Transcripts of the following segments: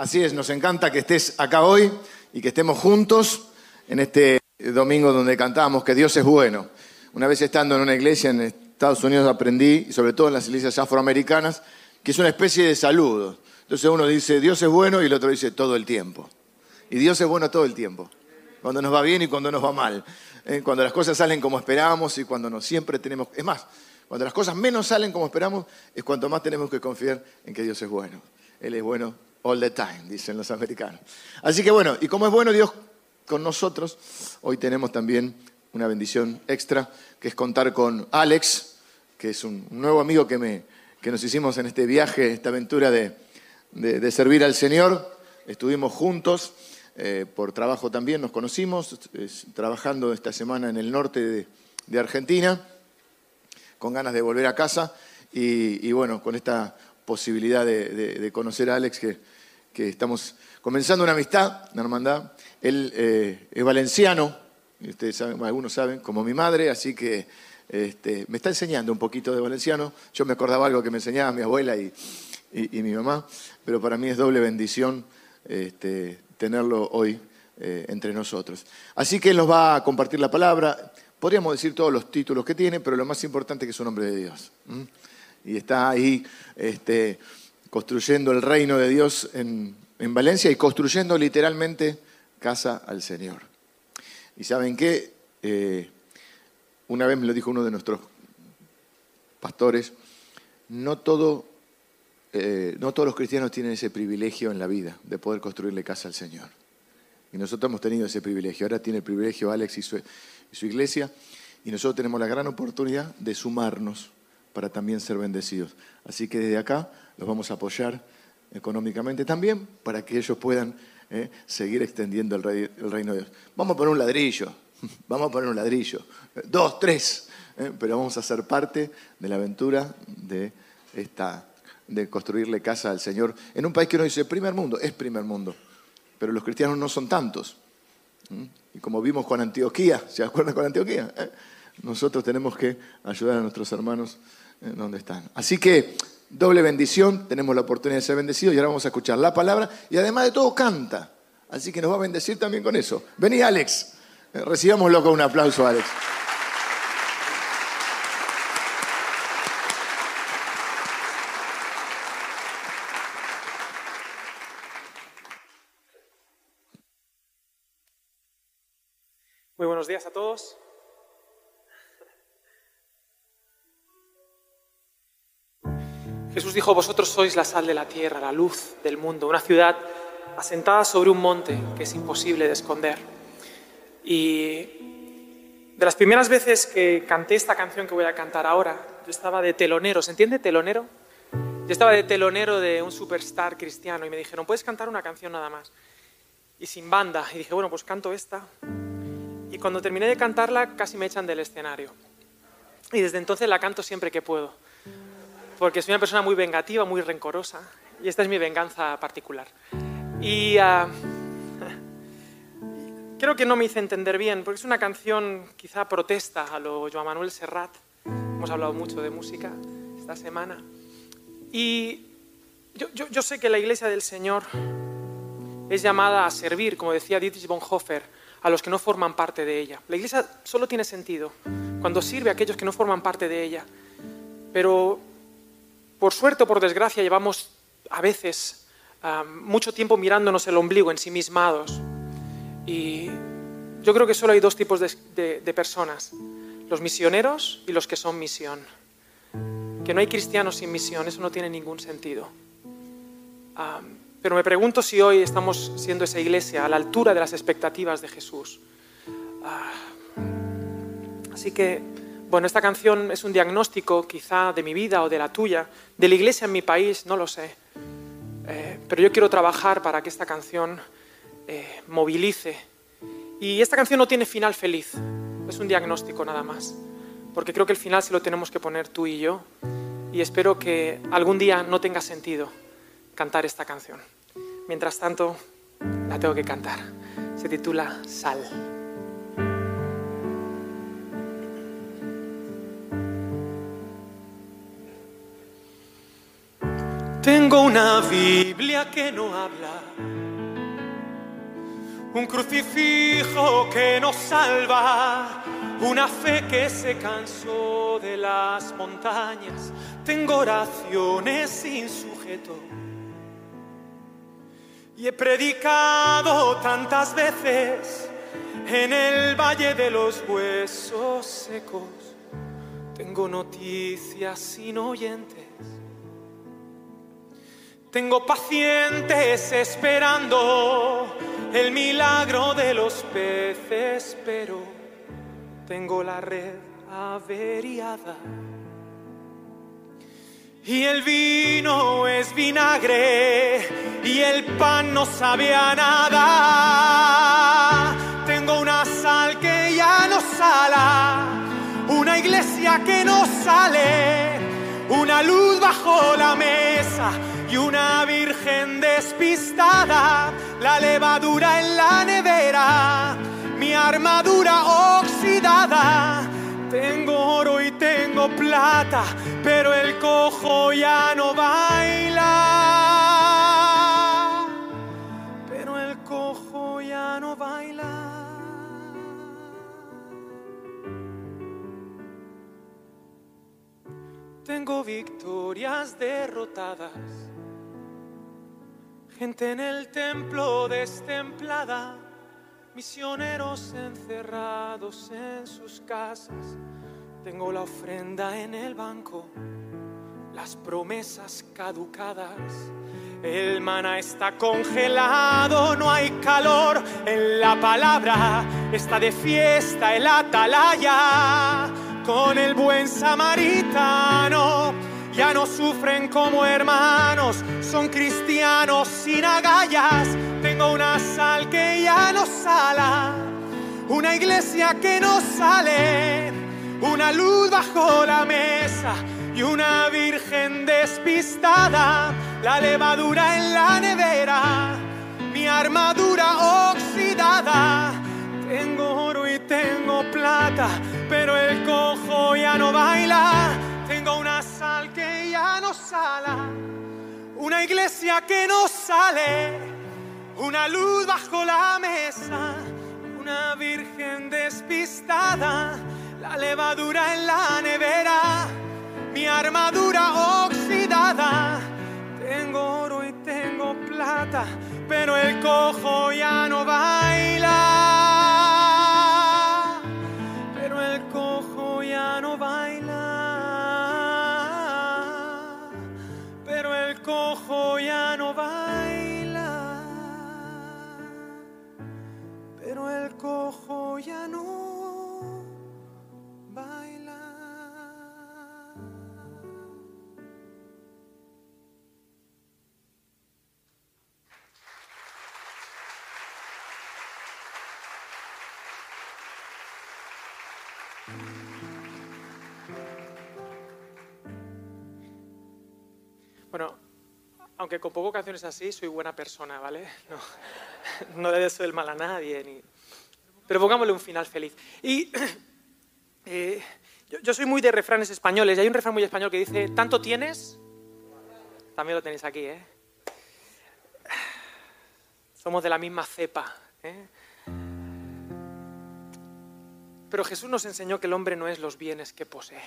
Así es, nos encanta que estés acá hoy y que estemos juntos en este domingo donde cantamos que Dios es bueno. Una vez estando en una iglesia en Estados Unidos aprendí, y sobre todo en las iglesias afroamericanas, que es una especie de saludo. Entonces uno dice, Dios es bueno y el otro dice todo el tiempo. Y Dios es bueno todo el tiempo, cuando nos va bien y cuando nos va mal, ¿eh? cuando las cosas salen como esperamos y cuando no siempre tenemos... Es más, cuando las cosas menos salen como esperamos es cuanto más tenemos que confiar en que Dios es bueno. Él es bueno all the time, dicen los americanos. Así que bueno, y como es bueno Dios con nosotros, hoy tenemos también una bendición extra, que es contar con Alex, que es un nuevo amigo que, me, que nos hicimos en este viaje, esta aventura de, de, servir al Señor. Estuvimos juntos eh, por trabajo también, nos conocimos, trabajando esta semana en el norte de, Argentina, con ganas de volver a casa y bueno, con esta posibilidad de, conocer a Alex, que, estamos comenzando una amistad, una hermandad. Él eh, es valenciano, ustedes saben, algunos saben, como mi madre, así que este, me está enseñando un poquito de valenciano. Yo me acordaba algo que me enseñaba mi abuela y, mi mamá, pero para mí es doble bendición este, tenerlo hoy eh, entre nosotros. Así que él nos va a compartir la palabra. Podríamos decir todos los títulos que tiene, pero lo más importante es que es un hombre de Dios y está ahí este, construyendo el reino de Dios en, Valencia y construyendo literalmente casa al Señor. Y saben qué, eh, una vez me lo dijo uno de nuestros pastores, no, todo, eh, no todos los cristianos tienen ese privilegio en la vida de poder construirle casa al Señor. Y nosotros hemos tenido ese privilegio. Ahora tiene el privilegio Alex y su iglesia. Y nosotros tenemos la gran oportunidad de sumarnos para también ser bendecidos. Así que desde acá los vamos a apoyar económicamente también para que ellos puedan eh, seguir extendiendo el, reino de Dios. Vamos a poner un ladrillo, vamos a poner un ladrillo, dos, tres, eh, pero vamos a ser parte de la aventura de, esta, de construirle casa al Señor en un país que uno dice primer mundo, es primer mundo, pero los cristianos no son tantos. Y como vimos con Antioquía, ¿se acuerdan con Antioquía? ¿Eh? Nosotros tenemos que ayudar a nuestros hermanos donde están. Así que doble bendición, tenemos la oportunidad de ser bendecidos y ahora vamos a escuchar la palabra y además de todo canta. Así que nos va a bendecir también con eso. Vení Alex, eh, recibámoslo con un aplauso Alex. Muy buenos días a todos. Jesús dijo, vosotros sois la sal de la tierra, la luz del mundo, una ciudad asentada sobre un monte que es imposible de esconder. Y de las primeras veces que canté esta canción que voy a cantar ahora, yo estaba de telonero, ¿se entiende telonero? Yo estaba de telonero de un superstar cristiano y me dijeron, puedes cantar una canción nada más. Y sin banda. Y dije, bueno, pues canto esta. Y cuando terminé de cantarla casi me echan del escenario. Y desde entonces la canto siempre que puedo porque soy una persona muy vengativa, muy rencorosa, y esta es mi venganza particular. Y uh, creo que no me hice entender bien, porque es una canción quizá protesta a lo Joan Manuel Serrat. Hemos hablado mucho de música esta semana. Y yo, yo, yo sé que la Iglesia del Señor es llamada a servir, como decía Dietrich Bonhoeffer, a los que no forman parte de ella. La Iglesia solo tiene sentido cuando sirve a aquellos que no forman parte de ella. Pero por suerte o por desgracia, llevamos a veces ah, mucho tiempo mirándonos el ombligo, ensimismados. Y yo creo que solo hay dos tipos de, personas, los misioneros y los que son misión. Que no hay cristianos sin misión, eso no tiene ningún sentido. Ah, pero me pregunto si hoy estamos siendo esa iglesia a la altura de las expectativas de Jesús. Ah, así que bueno, esta canción es un diagnóstico quizá de mi vida o de la tuya, de la iglesia en mi país, no lo sé. Eh, pero yo quiero trabajar para que esta canción eh, movilice. Y esta canción no tiene final feliz, es un diagnóstico nada más. Porque creo que el final se lo tenemos que poner tú y yo. Y espero que algún día no tenga sentido cantar esta canción. Mientras tanto, la tengo que cantar. Se titula Sal. Tengo una Biblia que no habla, un crucifijo que nos salva, una fe que se cansó de las montañas. Tengo oraciones sin sujeto. Y he predicado tantas veces en el valle de los huesos secos. Tengo noticias sin oyentes. Tengo pacientes esperando el milagro de los peces, pero tengo la red averiada. Y el vino es vinagre y el pan no sabe a nada. Tengo una sal que ya no sala, una iglesia que no sale, una luz bajo la mesa y una virgen despistada, la levadura en la nevera, mi armadura oxidada. Tengo oro y tengo plata, pero el cojo ya no baila. Pero el cojo ya no baila. Tengo victorias derrotadas gente en el templo destemplada, misioneros encerrados en sus casas. Tengo la ofrenda en el banco, las promesas caducadas. El maná está congelado, no hay calor en la palabra. Está de fiesta el atalaya con el buen samaritano ya no sufren como hermanos, son cristianos sin agallas. Tengo una sal que ya no sala, una iglesia que no sale, una luz bajo la mesa y una virgen despistada, la levadura en la nevera, mi armadura oxidada. Tengo oro y tengo plata, pero el cojo ya no baila. Tengo una sal que ya no sala, una iglesia que no sale, una luz bajo la mesa, una virgen despistada, la levadura en la nevera, mi armadura oxidada. Tengo oro y tengo plata, pero el cojo ya no baila. Cojo ya no baila. Bueno, aunque con poco canciones así, soy buena persona, ¿vale? No, no le deseo el mal a nadie, ni... pero pongámosle un final feliz. Y eh, yo, yo soy muy de refranes españoles, y hay un refrán muy español que dice, ¿tanto tienes? También lo tenéis aquí, ¿eh? Somos de la misma cepa, ¿eh? Pero Jesús nos enseñó que el hombre no es los bienes que posee.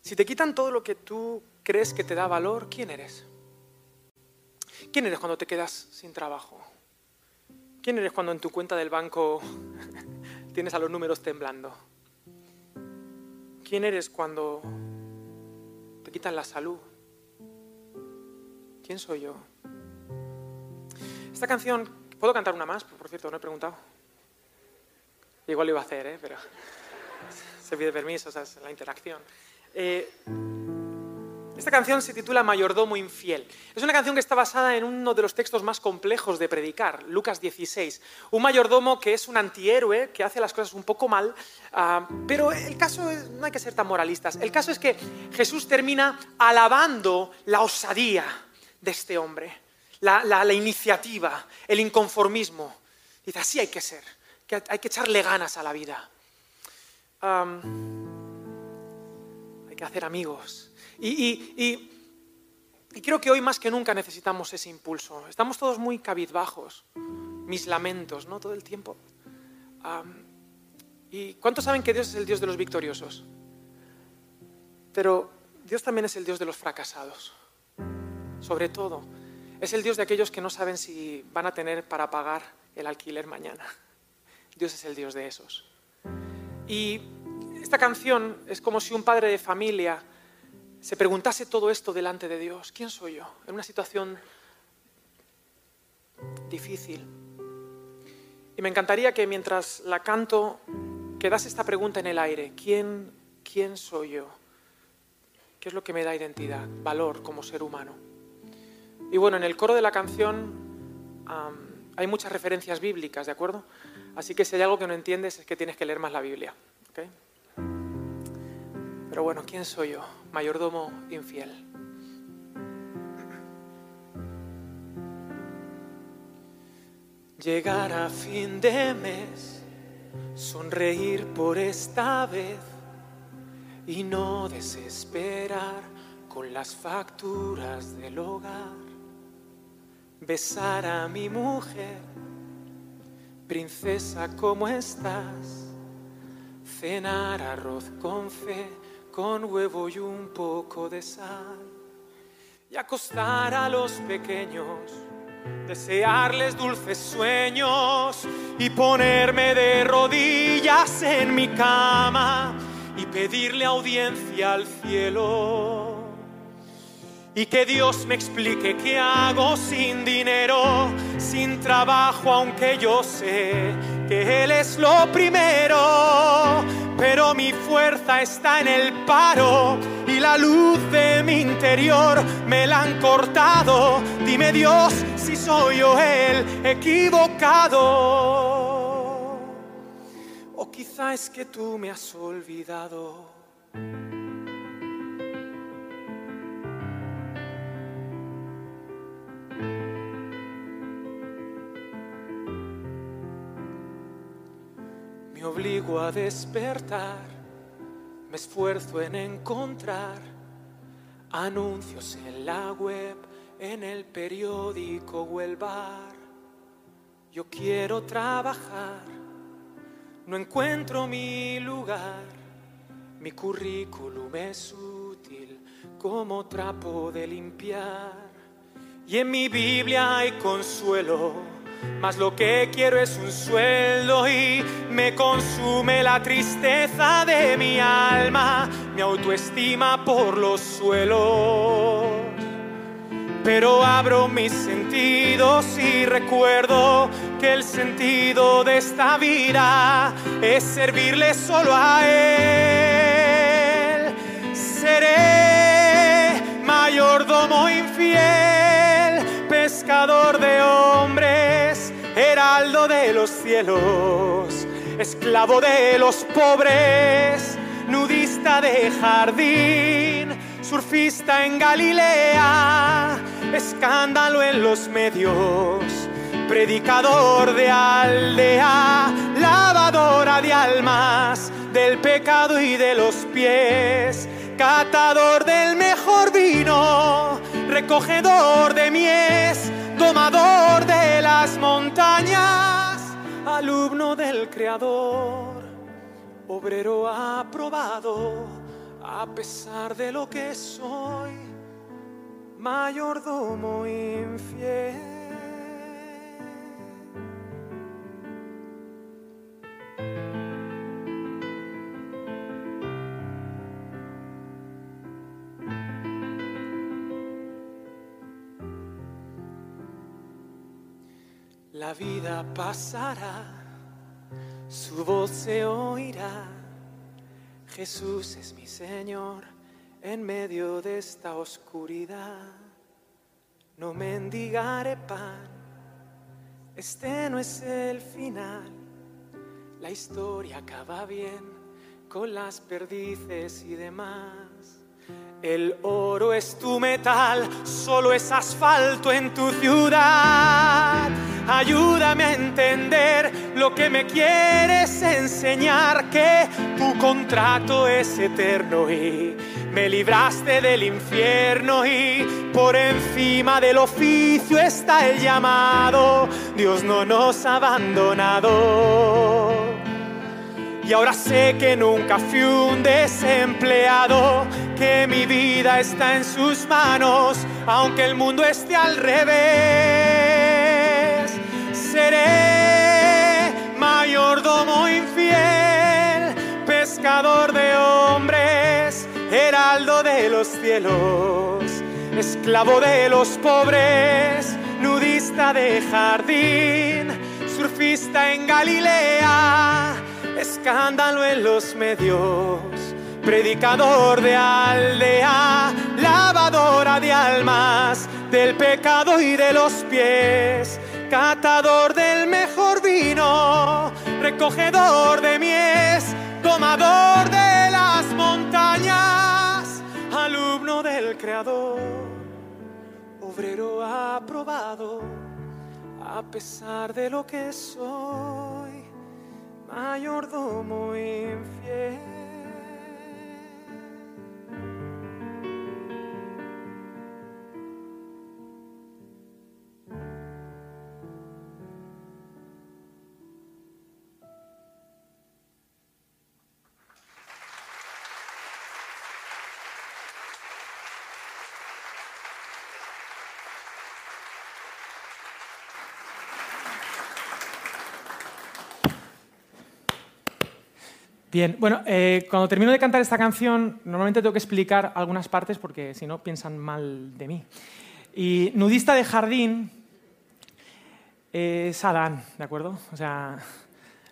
Si te quitan todo lo que tú crees que te da valor, ¿quién eres? ¿Quién eres cuando te quedas sin trabajo? ¿Quién eres cuando en tu cuenta del banco tienes a los números temblando? ¿Quién eres cuando te quitan la salud? ¿Quién soy yo? Esta canción, ¿puedo cantar una más? Por cierto, no he preguntado. Igual lo iba a hacer, ¿eh? pero se pide permiso, o sea, es la interacción. Eh, esta canción se titula Mayordomo infiel. Es una canción que está basada en uno de los textos más complejos de predicar, Lucas 16. Un mayordomo que es un antihéroe, que hace las cosas un poco mal, ah, pero el caso es, no hay que ser tan moralistas. El caso es que Jesús termina alabando la osadía de este hombre, la, iniciativa, el inconformismo. Dice, así hay que ser, que hay que echarle ganas a la vida. Hay que hacer amigos. Y, creo que hoy más que nunca necesitamos ese impulso. Estamos todos muy cabizbajos, mis lamentos, ¿no? Todo el tiempo. ¿Y cuántos saben que Dios es el Dios de los victoriosos? Pero Dios también es el Dios de los fracasados. Sobre todo, es el Dios de aquellos que no saben si van a tener para pagar el alquiler mañana. Dios es el Dios de esos. Y esta canción es como si un padre de familia se preguntase todo esto delante de Dios. ¿Quién soy yo? En una situación difícil. Y me encantaría que mientras la canto quedase esta pregunta en el aire. ¿Quién, quién soy yo? ¿Qué es lo que me da identidad, valor como ser humano? Y bueno, en el coro de la canción hay muchas referencias bíblicas, ¿de acuerdo? Así que si hay algo que no entiendes es que tienes que leer más la Biblia. Pero bueno, ¿quién soy yo? Mayordomo infiel. Llegar a fin de mes, sonreír por esta vez y no desesperar con las facturas del hogar. Besar a mi mujer, princesa, ¿cómo estás? Cenar arroz con fe, con huevo y un poco de sal. Y acostar a los pequeños, desearles dulces sueños y ponerme de rodillas en mi cama y pedirle audiencia al cielo. Y que Dios me explique qué hago sin dinero, sin trabajo, aunque yo sé que Él es lo primero. Pero mi fuerza está en el paro y la luz de mi interior me la han cortado. Dime Dios si soy yo el equivocado. O quizá es que tú me has olvidado. Me obligo a despertar, me esfuerzo en encontrar anuncios en la web, en el periódico o el bar. Yo quiero trabajar no encuentro mi lugar, mi currículum es útil como trapo de limpiar. Y en mi Biblia hay consuelo, mas lo que quiero es un sueldo y me consume la tristeza de mi alma, mi autoestima por los suelos pero abro mis sentidos y recuerdo que el sentido de esta vida es servirle solo a Él. Seré mayordomo infiel, pescador los cielos, esclavo de los pobres, nudista de jardín, surfista en Galilea escándalo en los medios, predicador de aldea, lavadora de almas, del pecado y de los pies, catador del mejor vino, recogedor de mies, domador de las montañas, alumno del Creador, obrero aprobado, a pesar de lo que soy mayordomo infiel. La vida pasará, su voz se oirá. Jesús es mi Señor en medio de esta oscuridad. No mendigaré pan, este no es el final. La historia acaba bien con las perdices y demás. El oro es tu metal, solo es asfalto en tu ciudad. Ayúdame a entender lo que me quieres enseñar, que tu contrato es eterno y me libraste del infierno y por encima del oficio está el llamado. Dios no nos ha abandonado. Y ahora sé que nunca fui un desempleado, que mi vida está en sus manos, aunque el mundo esté al revés. Seré mayordomo infiel, pescador de hombres heraldo de los cielos, esclavo de los pobres, nudista de jardín, surfista en Galilea, escándalo en los medios, predicador de aldea, lavadora de almas, del pecado y de los pies, catador del mejor vino, recogedor de mies, tomador de las montañas, alumno del Creador, obrero aprobado, a pesar de lo que soy, mayordomo infiel. Bien, bueno, eh, cuando termino de cantar esta canción, normalmente tengo que explicar algunas partes porque si no piensan mal de mí. Y nudista de jardín es Adán, ¿de acuerdo? O sea,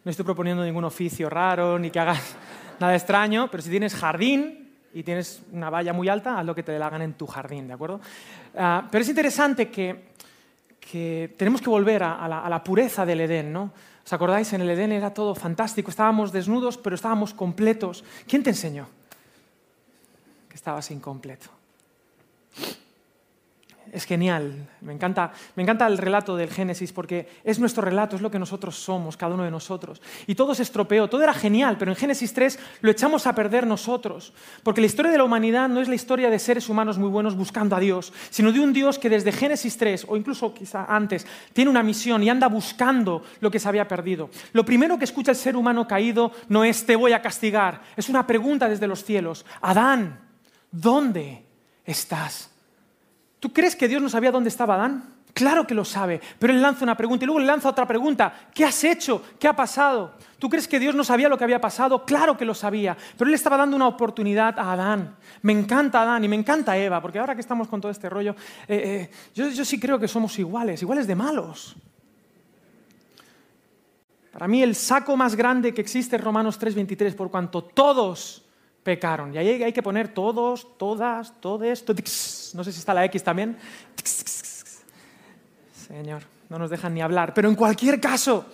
no estoy proponiendo ningún oficio raro ni que hagas nada extraño, pero si tienes jardín y tienes una valla muy alta, haz lo que te la hagan en tu jardín, ¿de acuerdo? Ah, pero es interesante que, que tenemos que volver a, la, a la pureza del Edén, ¿no? ¿Os acordáis? En el Edén era todo fantástico, estábamos desnudos, pero estábamos completos. ¿Quién te enseñó? Que estabas incompleto. Es genial, me encanta, me encanta el relato del Génesis porque es nuestro relato, es lo que nosotros somos, cada uno de nosotros. Y todo se estropeó, todo era genial, pero en Génesis 3 lo echamos a perder nosotros. Porque la historia de la humanidad no es la historia de seres humanos muy buenos buscando a Dios, sino de un Dios que desde Génesis 3, o incluso quizá antes, tiene una misión y anda buscando lo que se había perdido. Lo primero que escucha el ser humano caído no es te voy a castigar, es una pregunta desde los cielos. Adán, ¿dónde estás? ¿Tú crees que Dios no sabía dónde estaba Adán? Claro que lo sabe, pero él lanza una pregunta y luego le lanza otra pregunta. ¿Qué has hecho? ¿Qué ha pasado? ¿Tú crees que Dios no sabía lo que había pasado? Claro que lo sabía, pero él estaba dando una oportunidad a Adán. Me encanta Adán y me encanta Eva, porque ahora que estamos con todo este rollo, eh, eh, yo, yo sí creo que somos iguales, iguales de malos. Para mí el saco más grande que existe es Romanos 3:23, por cuanto todos pecaron. Y ahí hay que poner todos, todas, todes. No sé si está la X también. Señor, no nos dejan ni hablar. Pero en cualquier caso,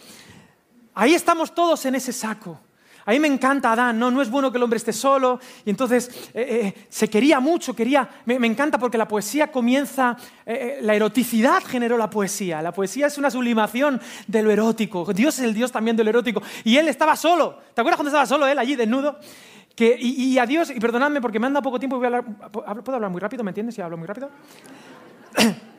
ahí estamos todos en ese saco. A mí me encanta Adán, no, no es bueno que el hombre esté solo. Y entonces eh, eh, se quería mucho, quería. Me, me, encanta porque la poesía comienza. Eh, la eroticidad generó la poesía. La poesía es una sublimación de lo erótico. Dios es el Dios también de lo erótico. Y él estaba solo. ¿Te acuerdas cuando estaba solo él allí desnudo? Que, y, y, a Dios, y perdonadme porque me anda poco tiempo, voy a hablar, ¿puedo hablar muy rápido? ¿Me entiendes si hablo muy rápido?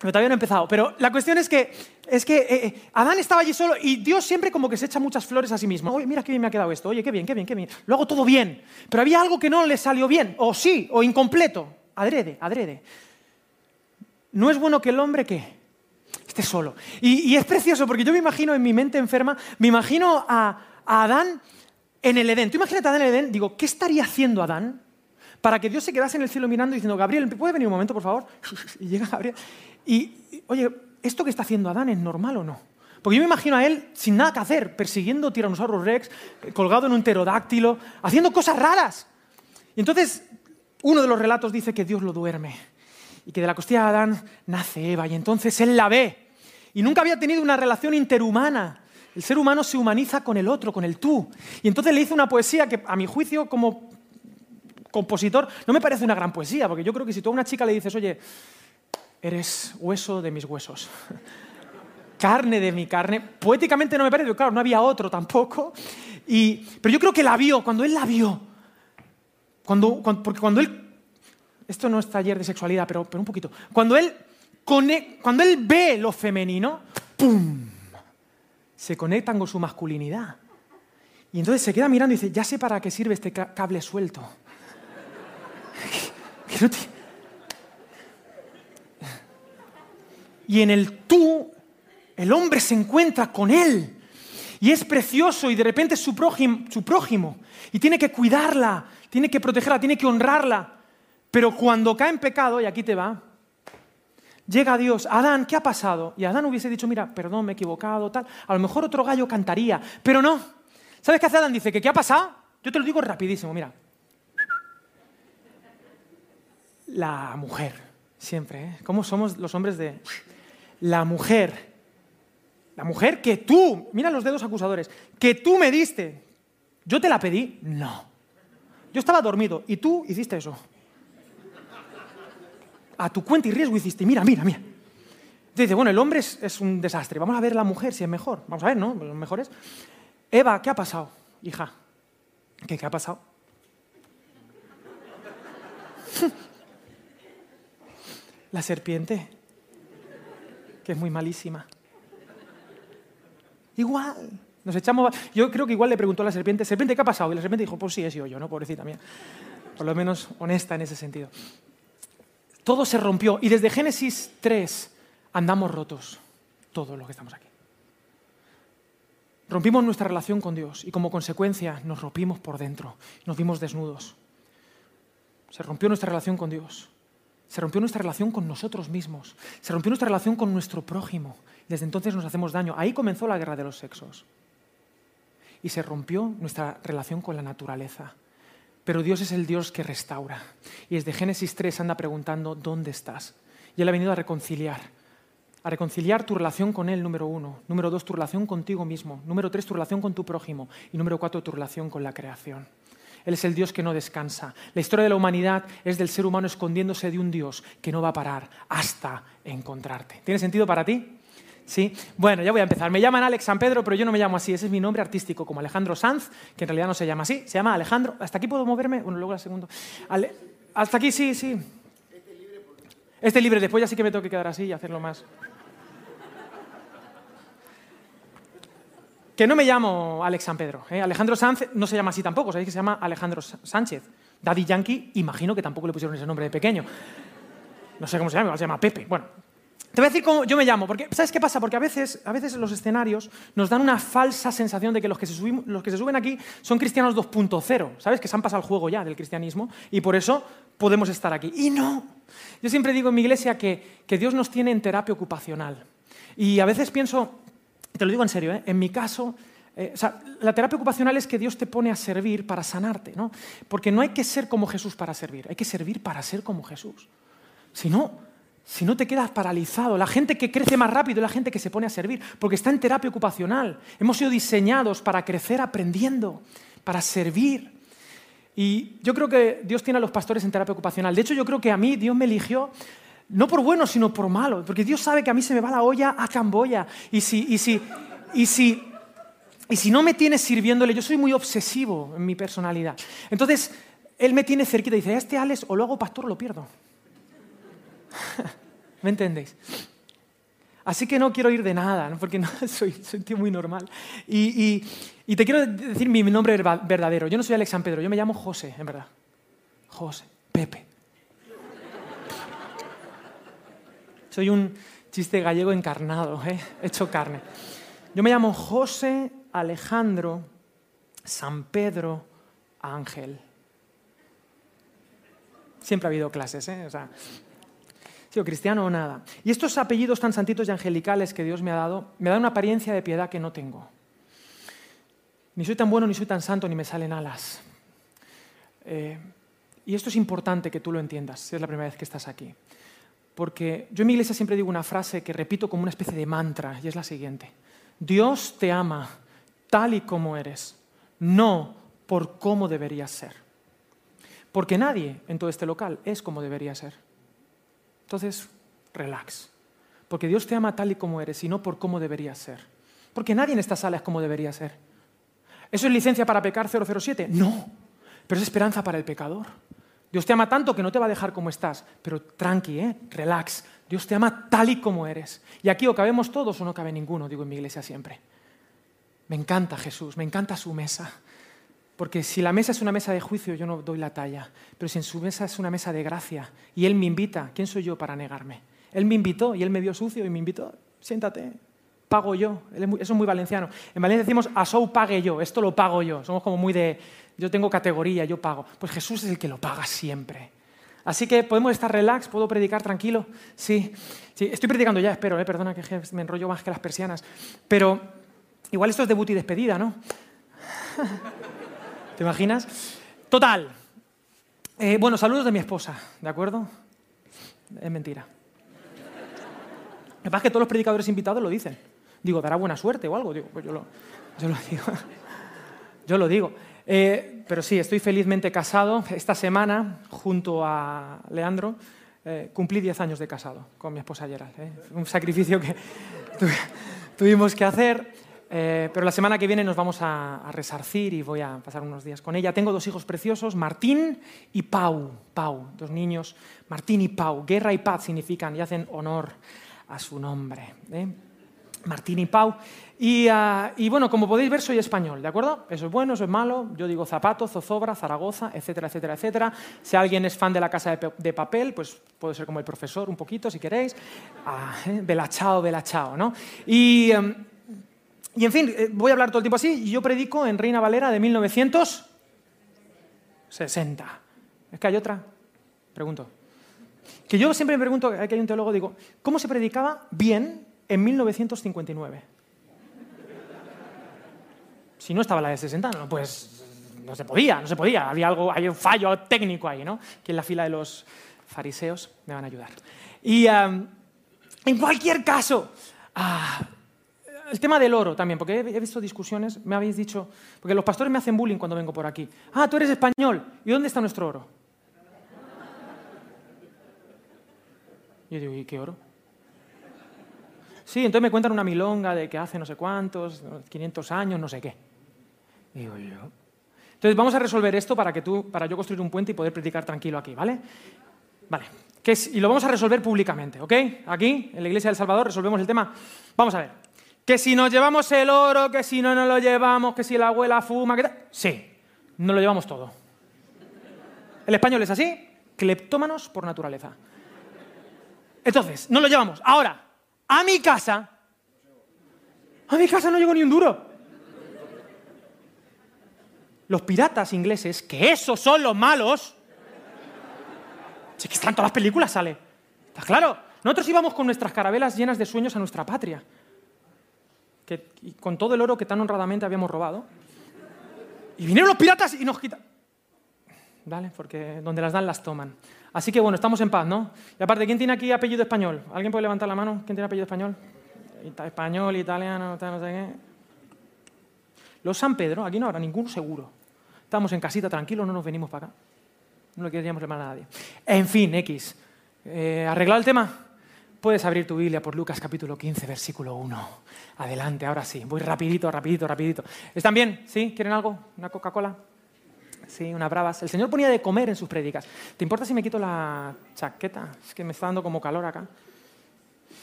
Pero todavía no he empezado. Pero la cuestión es que, es que eh, Adán estaba allí solo y Dios siempre como que se echa muchas flores a sí mismo. Oye, mira qué bien me ha quedado esto. Oye, qué bien, qué bien, qué bien. Lo hago todo bien. Pero había algo que no le salió bien. O sí, o incompleto. Adrede, adrede. No es bueno que el hombre, ¿qué? Esté solo. Y, y es precioso porque yo me imagino en mi mente enferma, me imagino a, a Adán en el Edén. Tú imagínate a Adán en el Edén, digo, ¿qué estaría haciendo Adán para que Dios se quedase en el cielo mirando y diciendo, Gabriel, ¿puede venir un momento, por favor? Y llega Gabriel. Y, oye, ¿esto que está haciendo Adán es normal o no? Porque yo me imagino a él sin nada que hacer, persiguiendo Tyrannosaurus Rex, colgado en un pterodáctilo, haciendo cosas raras. Y entonces, uno de los relatos dice que Dios lo duerme y que de la costilla de Adán nace Eva y entonces él la ve. Y nunca había tenido una relación interhumana. El ser humano se humaniza con el otro, con el tú. Y entonces le hizo una poesía que, a mi juicio, como compositor, no me parece una gran poesía, porque yo creo que si tú a una chica le dices, oye, eres hueso de mis huesos, carne de mi carne, poéticamente no me parece, claro, no había otro tampoco. Y, pero yo creo que la vio, cuando él la vio, Cuando, porque cuando él, esto no es taller de sexualidad, pero, pero un poquito, cuando él, cuando él ve lo femenino, ¡pum! Se conectan con su masculinidad. Y entonces se queda mirando y dice, ya sé para qué sirve este cable suelto. y en el tú, el hombre se encuentra con él. Y es precioso y de repente es su prójimo, su prójimo. Y tiene que cuidarla, tiene que protegerla, tiene que honrarla. Pero cuando cae en pecado, y aquí te va, llega Dios, Adán, ¿qué ha pasado? Y Adán hubiese dicho, mira, perdón, me he equivocado, tal. A lo mejor otro gallo cantaría, pero no. ¿Sabes qué hace Adán? Dice que ¿qué ha pasado? Yo te lo digo rapidísimo, mira. La mujer, siempre, ¿eh? ¿Cómo somos los hombres de... La mujer. La mujer que tú, mira los dedos acusadores, que tú me diste. ¿Yo te la pedí? No. Yo estaba dormido y tú hiciste eso. A tu cuenta y riesgo hiciste, mira, mira, mira. Dice, bueno, el hombre es, un desastre. Vamos a ver la mujer si es mejor. Vamos a ver, ¿no? Los mejores. Eva, ¿qué ha pasado, hija? ¿Qué, qué ha pasado? La serpiente, que es muy malísima. Igual. Nos echamos. Yo creo que igual le preguntó a la serpiente, ¿serpiente qué ha pasado? Y la serpiente dijo, pues sí, he sido yo, ¿no? Pobrecita mía. Por lo menos honesta en ese sentido. Todo se rompió. Y desde Génesis 3 andamos rotos. Todos los que estamos aquí. Rompimos nuestra relación con Dios y como consecuencia nos rompimos por dentro, nos vimos desnudos. Se rompió nuestra relación con Dios, se rompió nuestra relación con nosotros mismos, se rompió nuestra relación con nuestro prójimo. Desde entonces nos hacemos daño. Ahí comenzó la guerra de los sexos. Y se rompió nuestra relación con la naturaleza. Pero Dios es el Dios que restaura. Y desde Génesis 3 anda preguntando, ¿dónde estás? Y Él ha venido a reconciliar a reconciliar tu relación con Él, número uno. Número dos, tu relación contigo mismo. Número tres, tu relación con tu prójimo. Y número cuatro, tu relación con la creación. Él es el Dios que no descansa. La historia de la humanidad es del ser humano escondiéndose de un Dios que no va a parar hasta encontrarte. ¿Tiene sentido para ti? ¿Sí? Bueno, ya voy a empezar. Me llaman Alex San Pedro, pero yo no me llamo así. Ese es mi nombre artístico, como Alejandro Sanz, que en realidad no se llama así. Se llama Alejandro. ¿Hasta aquí puedo moverme? Bueno, luego la segundo. Hasta aquí sí, sí. Este libre. Después ya sí que me tengo que quedar así y hacerlo más. Que no me llamo Alex San Pedro. ¿eh? Alejandro Sanz no se llama así tampoco, sabéis que se llama Alejandro Sánchez. Daddy Yankee, imagino que tampoco le pusieron ese nombre de pequeño. No sé cómo se llama, se llama Pepe. Bueno, te voy a decir cómo yo me llamo, porque ¿sabes qué pasa? Porque a veces, a veces los escenarios nos dan una falsa sensación de que los que se, los que se suben aquí son cristianos 2.0, ¿sabes? Que se han pasado el juego ya del cristianismo y por eso podemos estar aquí. Y no. Yo siempre digo en mi iglesia que, que Dios nos tiene en terapia ocupacional. Y a veces pienso, te lo digo en serio, ¿eh? en mi caso, eh, la terapia ocupacional es que Dios te pone a servir para sanarte, ¿no? Porque no hay que ser como Jesús para servir, hay que servir para ser como Jesús. Si no, si no te quedas paralizado, la gente que crece más rápido es la gente que se pone a servir, porque está en terapia ocupacional. Hemos sido diseñados para crecer aprendiendo, para servir. Y yo creo que Dios tiene a los pastores en terapia ocupacional. De hecho, yo creo que a mí Dios me eligió no por bueno, sino por malo. Porque Dios sabe que a mí se me va la olla a Camboya. Y si, y si, y si, y si no me tiene sirviéndole, yo soy muy obsesivo en mi personalidad. Entonces, Él me tiene cerquita y dice, este Alex o lo hago pastor o lo pierdo. ¿Me entendéis? Así que no quiero ir de nada, porque no, soy, soy un tío muy normal. Y, y, te quiero decir mi nombre verdadero. Yo no soy Alex San Pedro, yo me llamo José, en verdad. José, Pepe. Soy un chiste gallego encarnado, ¿eh? hecho carne. Yo me llamo José Alejandro San Pedro Ángel. Siempre ha habido clases, ¿eh? O sea, sido cristiano o nada. Y estos apellidos tan santitos y angelicales que Dios me ha dado, me dan una apariencia de piedad que no tengo. Ni soy tan bueno, ni soy tan santo, ni me salen alas. Eh, y esto es importante que tú lo entiendas, si es la primera vez que estás aquí. Porque yo en mi iglesia siempre digo una frase que repito como una especie de mantra, y es la siguiente. Dios te ama tal y como eres, no por cómo deberías ser. Porque nadie en todo este local es como debería ser. Entonces, relax. Porque Dios te ama tal y como eres y no por cómo deberías ser. Porque nadie en esta sala es como debería ser. ¿Eso es licencia para pecar 007? No. pero es esperanza para el pecador. Dios te ama tanto que no te va a dejar como estás, pero tranqui, ¿eh? relax. Dios te ama tal y como eres. Y aquí o cabemos todos o no cabe ninguno, digo en mi iglesia siempre. Me encanta Jesús, me encanta su mesa. Porque si la mesa es una mesa de juicio, yo no doy la talla. Pero si en su mesa es una mesa de gracia y Él me invita, ¿quién soy yo para negarme? Él me invitó y Él me vio sucio y me invitó, siéntate, pago yo. Eso es muy valenciano. En Valencia decimos, asou pague yo, esto lo pago yo. Somos como muy de, yo tengo categoría, yo pago. Pues Jesús es el que lo paga siempre. Así que podemos estar relax, puedo predicar tranquilo. Sí, sí estoy predicando ya, espero, ¿eh? perdona que me enrollo más que las persianas. Pero igual esto es debut y despedida, ¿no? ¿Te imaginas? Total. Eh, bueno, saludos de mi esposa, ¿de acuerdo? Es mentira. Lo que pasa es que todos los predicadores invitados lo dicen. Digo, dará buena suerte o algo. Digo, pues yo lo, yo lo digo. yo lo digo. Eh, pero sí, estoy felizmente casado. Esta semana, junto a Leandro, eh, cumplí 10 años de casado con mi esposa Gerald. ¿eh? Un sacrificio que tuvimos que hacer. Pero la semana que viene nos vamos a, resarcir y voy a pasar unos días con ella. Tengo dos hijos preciosos, Martín y Pau. Pau, dos niños, Martín y Pau. Guerra y paz significan y hacen honor a su nombre. Martín y Pau. Ah, y, bueno, como podéis ver, soy español, ¿de acuerdo? Eso es bueno, eso es malo. Yo digo zapato, zozobra, Zaragoza, etcétera, etcétera, etcétera. Si alguien es fan de la casa de, papel, pues puede ser como el profesor un poquito, si queréis. Ah, ¿eh? Belachao, belachao, ¿no? Y, em, y en fin, eh, voy a hablar todo el tiempo así. Yo predico en Reina Valera de 1960. ¿Es que hay otra? Pregunto. Que yo siempre me pregunto, que hay un teólogo, digo, ¿cómo se predicaba bien en 1959. Si no estaba la de 60, no, pues no se podía, no se podía. Había algo, hay un fallo técnico ahí, ¿no? Que en la fila de los fariseos me van a ayudar. Y en cualquier caso, ah, el tema del oro también, porque he visto discusiones, me habéis dicho, porque los pastores me hacen bullying cuando vengo por aquí. Ah, tú eres español, ¿y dónde está nuestro oro? Yo digo, ¿y qué oro? Sí, entonces me cuentan una milonga de que hace no sé cuántos, 500 años, no sé qué. Digo yo. Entonces vamos a resolver esto para, que tú, para yo construir un puente y poder predicar tranquilo aquí, ¿vale? Vale. y lo vamos a resolver públicamente, ¿ok? Aquí, en la Iglesia del Salvador, resolvemos el tema. Vamos a ver. Que si nos llevamos el oro, que si no nos lo llevamos, que si la abuela fuma, que tal. Sí, nos lo llevamos todo. El español es así, cleptómanos por naturaleza. Entonces, no lo llevamos. Ahora, a mi casa, a mi casa no llegó ni un duro. Los piratas ingleses, que esos son los malos, si que están todas las películas, sale. ¿Está claro? Nosotros íbamos con nuestras carabelas llenas de sueños a nuestra patria, que, con todo el oro que tan honradamente habíamos robado. Y vinieron los piratas y nos quitaron. ¿Vale? Porque donde las dan las toman. Así que bueno, estamos en paz, ¿no? Y aparte, ¿quién tiene aquí apellido español? ¿Alguien puede levantar la mano? ¿Quién tiene apellido español? Español, italiano, no sé qué. Los San Pedro, aquí no habrá ninguno seguro. Estamos en casita tranquilos, no nos venimos para acá. No le queríamos llamar a nadie. En fin, X. Eh, ¿Arreglado el tema? Puedes abrir tu Biblia por Lucas capítulo 15, versículo 1. Adelante, ahora sí. Voy rapidito, rapidito, rapidito. ¿Están bien? ¿Sí? ¿Quieren algo? ¿Una Coca-Cola? Sí, una bravas. El Señor ponía de comer en sus prédicas. ¿Te importa si me quito la chaqueta? Es que me está dando como calor acá.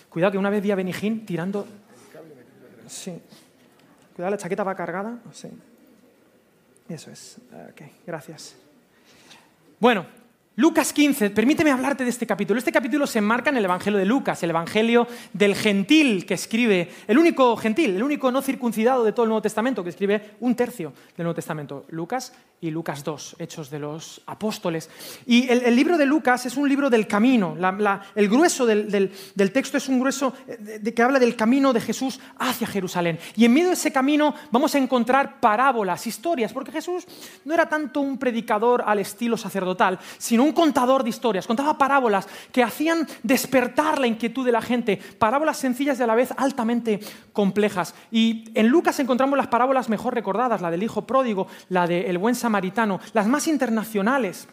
Cuidado que una vez vi a Benijín tirando... Sí. Cuidado, la chaqueta va cargada. Sí. Eso es. Ok, gracias. Bueno, Lucas 15, permíteme hablarte de este capítulo. Este capítulo se enmarca en el Evangelio de Lucas, el Evangelio del gentil que escribe, el único gentil, el único no circuncidado de todo el Nuevo Testamento, que escribe un tercio del Nuevo Testamento, Lucas y Lucas 2, Hechos de los Apóstoles. Y el, libro de Lucas es un libro del camino, el grueso del, texto es un grueso de, que habla del camino de Jesús hacia Jerusalén. Y en medio de ese camino vamos a encontrar parábolas, historias, porque Jesús no era tanto un predicador al estilo sacerdotal, sino un contador de historias, contaba parábolas que hacían despertar la inquietud de la gente, parábolas sencillas y a la vez altamente complejas. Y en Lucas encontramos las parábolas mejor recordadas, la del hijo pródigo, la del buen samaritano, las más internacionales.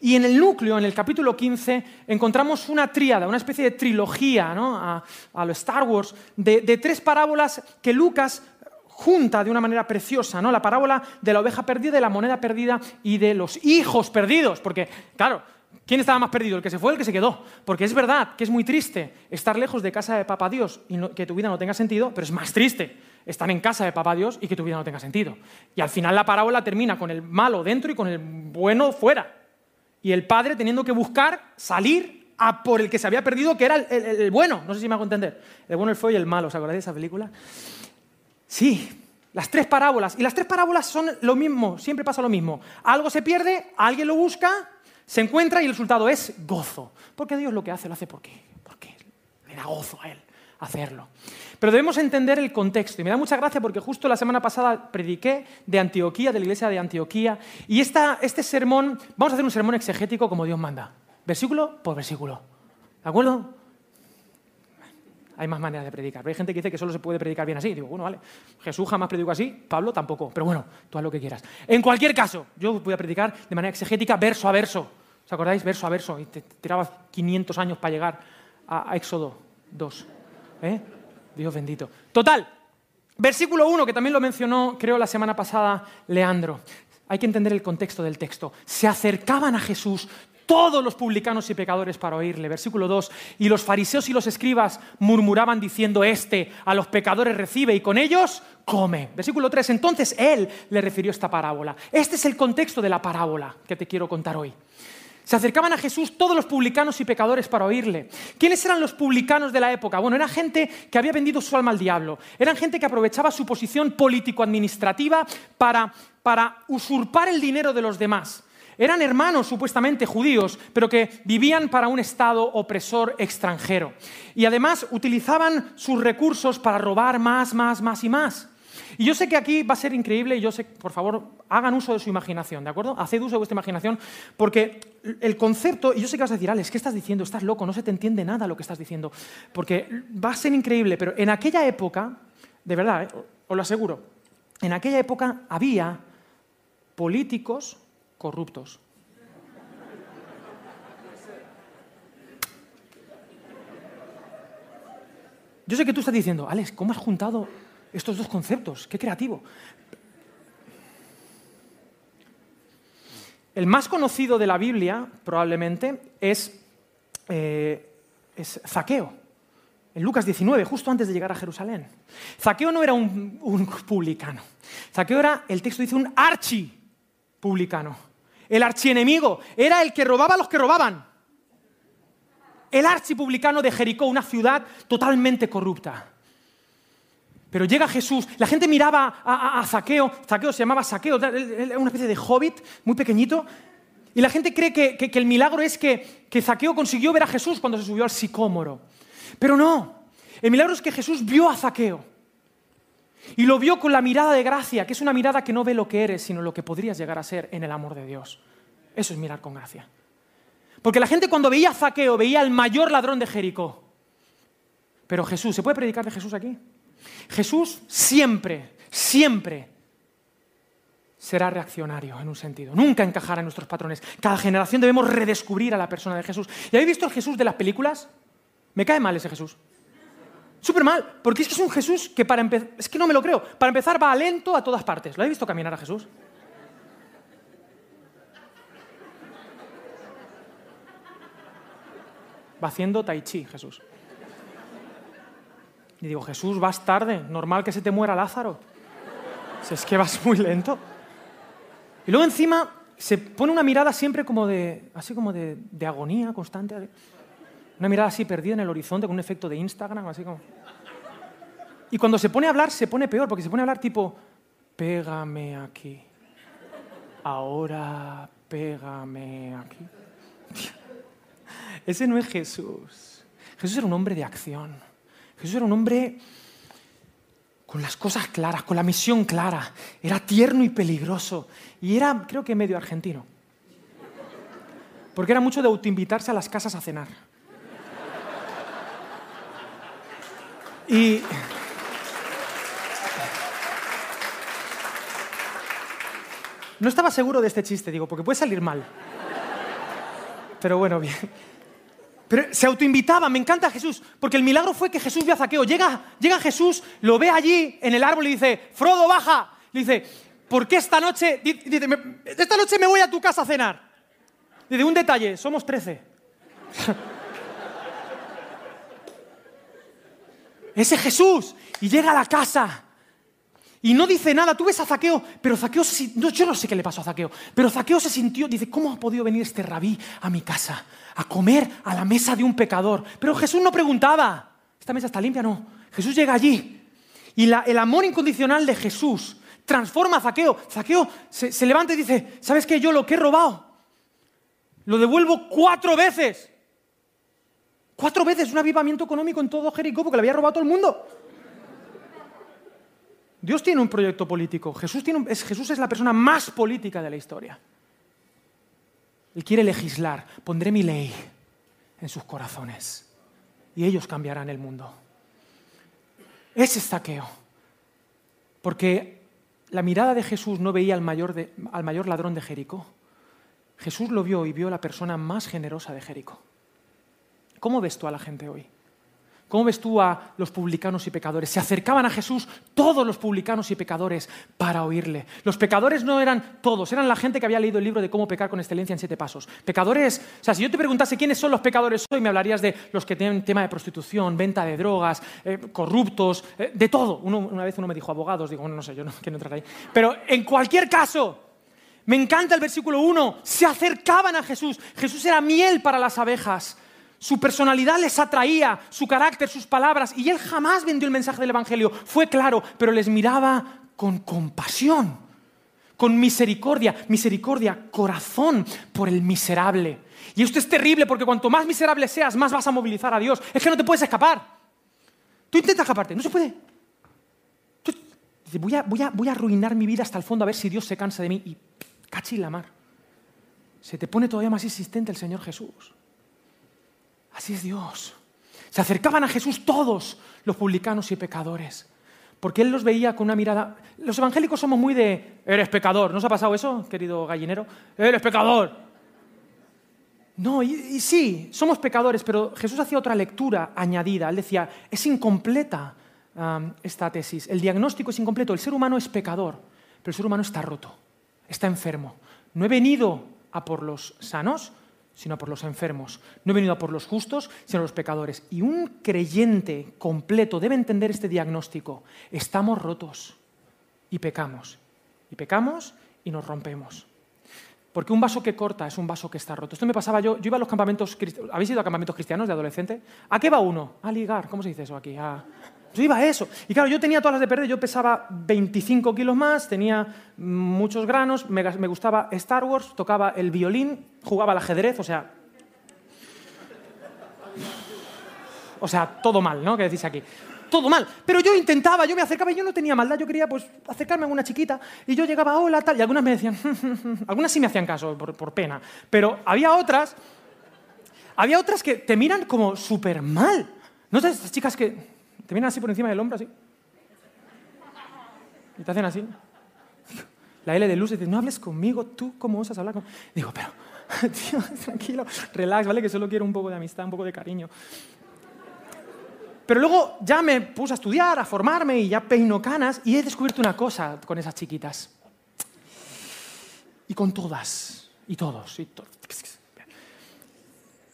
Y en el núcleo, en el capítulo 15, encontramos una tríada, una especie de trilogía a, lo Star Wars, de, tres parábolas que Lucas junta de una manera preciosa, ¿no? La parábola de la oveja perdida, de la moneda perdida y de los hijos perdidos. Porque, claro, ¿quién estaba más perdido? ¿El que se fue o el que se quedó? Porque es verdad que es muy triste estar lejos de casa de Papá Dios y que tu vida no tenga sentido, pero es más triste estar en casa de Papá Dios y que tu vida no tenga sentido. Y al final la parábola termina con el malo dentro y con el bueno fuera. Y el padre teniendo que buscar salir a por el que se había perdido, que era el, bueno. No sé si me hago entender. El bueno, el feo y el malo. ¿Os acordáis de esa película? Sí, las tres parábolas. Y las tres parábolas son lo mismo, siempre pasa lo mismo. Algo se pierde, alguien lo busca, se encuentra y el resultado es gozo. Porque Dios lo que hace, lo hace porque, porque le da gozo a Él hacerlo. Pero debemos entender el contexto. Y me da mucha gracia porque justo la semana pasada prediqué de Antioquía, de la iglesia de Antioquía. Y este sermón, vamos a hacer un sermón exegético como Dios manda versículo por versículo. ¿De acuerdo? Hay más maneras de predicar. Hay gente que dice que solo se puede predicar bien así. Digo, bueno, vale. Jesús jamás predicó así, Pablo tampoco. Pero bueno, tú haz lo que quieras. En cualquier caso, yo voy a predicar de manera exegética, verso a verso. ¿Os acordáis? Verso a verso. Y te tirabas 500 años para llegar a, Éxodo 2. ¿Eh? Dios bendito. Total. Versículo 1, que también lo mencionó, creo, la semana pasada Leandro. Hay que entender el contexto del texto. Se acercaban a Jesús todos los publicanos y pecadores para oírle. Versículo 2, y los fariseos y los escribas murmuraban diciendo, este a los pecadores recibe y con ellos come. Versículo 3, entonces él le refirió esta parábola. Este es el contexto de la parábola que te quiero contar hoy. Se acercaban a Jesús todos los publicanos y pecadores para oírle. ¿Quiénes eran los publicanos de la época? Bueno, era gente que había vendido su alma al diablo. Eran gente que aprovechaba su posición político-administrativa para, para usurpar el dinero de los demás. Eran hermanos supuestamente judíos, pero que vivían para un Estado opresor extranjero. Y además utilizaban sus recursos para robar más, más, más y más. Y yo sé que aquí va a ser increíble y yo sé, por favor, hagan uso de su imaginación, ¿de acuerdo? Haced uso de vuestra imaginación porque el concepto, y yo sé que vas a decir, Alex, ¿qué estás diciendo? Estás loco, no se te entiende nada lo que estás diciendo. Porque va a ser increíble, pero en aquella época, de verdad, ¿eh? os lo aseguro, en aquella época había políticos corruptos. Yo sé que tú estás diciendo, Alex, ¿cómo has juntado estos dos conceptos? Qué creativo. El más conocido de la Biblia, probablemente, es, eh, Zaqueo. En Lucas 19, justo antes de llegar a Jerusalén. Zaqueo no era un, un publicano. Zaqueo era, el texto dice, un archi publicano el archienemigo, era el que robaba a los que robaban. El archipublicano de Jericó, una ciudad totalmente corrupta. Pero llega Jesús, la gente miraba a, Zaqueo, Zaqueo se llamaba Saqueo, era una especie de hobbit muy pequeñito, y la gente cree que, el milagro es que, que Zaqueo consiguió ver a Jesús cuando se subió al sicómoro. Pero no, el milagro es que Jesús vio a Zaqueo. Y lo vio con la mirada de gracia, que es una mirada que no ve lo que eres, sino lo que podrías llegar a ser en el amor de Dios. Eso es mirar con gracia. Porque la gente cuando veía a Zaqueo veía al mayor ladrón de Jericó. Pero Jesús, ¿se puede predicar de Jesús aquí? Jesús siempre, siempre será reaccionario en un sentido. Nunca encajará en nuestros patrones. Cada generación debemos redescubrir a la persona de Jesús. ¿Y habéis visto el Jesús de las películas? Me cae mal ese Jesús. Súper mal, porque es que es un Jesús que para empezar, es que no me lo creo, para empezar va lento a todas partes. ¿Lo habéis visto caminar a Jesús? Va haciendo tai chi, Jesús. Y digo, Jesús, vas tarde, normal que se te muera Lázaro. Si es que vas muy lento. Y luego encima se pone una mirada siempre como de, así como de, de agonía constante. Una mirada así perdida en el horizonte con un efecto de Instagram, así como... Y cuando se pone a hablar, se pone peor, porque se pone a hablar tipo, pégame aquí. Ahora, pégame aquí. Ese no es Jesús. Jesús era un hombre de acción. Jesús era un hombre con las cosas claras, con la misión clara. Era tierno y peligroso. Y era, creo que medio argentino. Porque era mucho de autoinvitarse a las casas a cenar. Y... No estaba seguro de este chiste, digo, porque puede salir mal. Pero bueno, bien. Pero se autoinvitaba, me encanta Jesús, porque el milagro fue que Jesús vio a Zaqueo. Llega, llega Jesús, lo ve allí en el árbol y dice, Frodo, baja. Le dice, ¿por qué esta noche, dice, esta noche me voy a tu casa a cenar? Dice, un detalle, somos trece. Ese Jesús. Y llega a la casa y no dice nada, tú ves a Zaqueo, pero Zaqueo se no, yo no sé qué le pasó a Zaqueo, pero Zaqueo se sintió, dice, ¿cómo ha podido venir este rabí a mi casa a comer a la mesa de un pecador? Pero Jesús no preguntaba, ¿esta mesa está limpia? No. Jesús llega allí y el amor incondicional de Jesús transforma a Zaqueo. Zaqueo se, se levanta y dice, ¿sabes qué? Yo lo que he robado lo devuelvo cuatro veces. Cuatro veces un avivamiento económico en todo Jericó porque le había robado a todo el mundo. Dios tiene un proyecto político. Jesús, es, la persona más política de la historia. Él quiere legislar. Pondré mi ley en sus corazones y ellos cambiarán el mundo. Ese es Zaqueo. Porque la mirada de Jesús no veía al mayor, ladrón de Jericó. Jesús lo vio y vio la persona más generosa de Jericó. ¿Cómo ves tú a la gente hoy? ¿Cómo ves tú a los publicanos y pecadores? Se acercaban a Jesús todos los publicanos y pecadores para oírle. Los pecadores no eran todos, eran la gente que había leído el libro de cómo pecar con excelencia en siete pasos. Pecadores, o sea, si yo te preguntase quiénes son los pecadores hoy, me hablarías de los que tienen tema de prostitución, venta de drogas, eh, corruptos, eh, de todo. una vez uno me dijo abogados, digo, bueno, no sé, yo no quiero entrar ahí. Pero en cualquier caso, me encanta el versículo 1, se acercaban a Jesús. Jesús era miel para las abejas. Su personalidad les atraía, su carácter, sus palabras, y él jamás vendió el mensaje del Evangelio. Fue claro, pero les miraba con compasión, con misericordia, misericordia, corazón por el miserable. Y esto es terrible porque cuanto más miserable seas, más vas a movilizar a Dios. Es que no te puedes escapar. Tú intentas escaparte, no se puede. voy, a, voy, a, voy a arruinar mi vida hasta el fondo a ver si Dios se cansa de mí. Y cachi la mar. Se te pone todavía más insistente el Señor Jesús. Así es Dios. Se acercaban a Jesús todos los publicanos y pecadores, porque Él los veía con una mirada... Los evangélicos somos muy de, eres pecador. ¿No os ha pasado eso, querido gallinero? Eres pecador. No, y, sí, somos pecadores, pero Jesús hacía otra lectura añadida. Él decía, es incompleta esta tesis. El diagnóstico es incompleto. El ser humano es pecador, pero el ser humano está roto, está enfermo. No he venido a por los sanos, sino por los enfermos. No he venido a por los justos, sino a los pecadores. Y un creyente completo debe entender este diagnóstico. Estamos rotos y pecamos. Y pecamos y nos rompemos. Porque un vaso que corta es un vaso que está roto. Esto me pasaba yo, yo iba a los campamentos, ¿habéis ido a campamentos cristianos de adolescente? ¿A qué va uno? A ligar, ¿cómo se dice eso aquí? Yo iba a eso. Y claro, yo tenía todas las de perder, yo pesaba 25 kilos más, tenía muchos granos, me, gustaba Star Wars, tocaba el violín, jugaba al ajedrez, o sea... O sea, todo mal, ¿no? ¿Qué decís aquí? Todo mal. Pero yo intentaba, yo me acercaba y yo no tenía maldad, yo quería pues acercarme a una chiquita y yo llegaba, hola, tal, y algunas me decían, algunas sí me hacían caso por, por pena, pero había otras, había otras que te miran como súper mal. ¿No sabes estas chicas que te vienen así por encima del hombro, así. Y te hacen así. La L de luz dice, no hables conmigo, tú cómo osas hablar conmigo. Digo, pero, tío, tranquilo, relax, ¿vale? Que solo quiero un poco de amistad, un poco de cariño. Pero luego ya me puse a estudiar, a formarme y ya peino canas y he descubierto una cosa con esas chiquitas. Y con todas, y todos, y todos.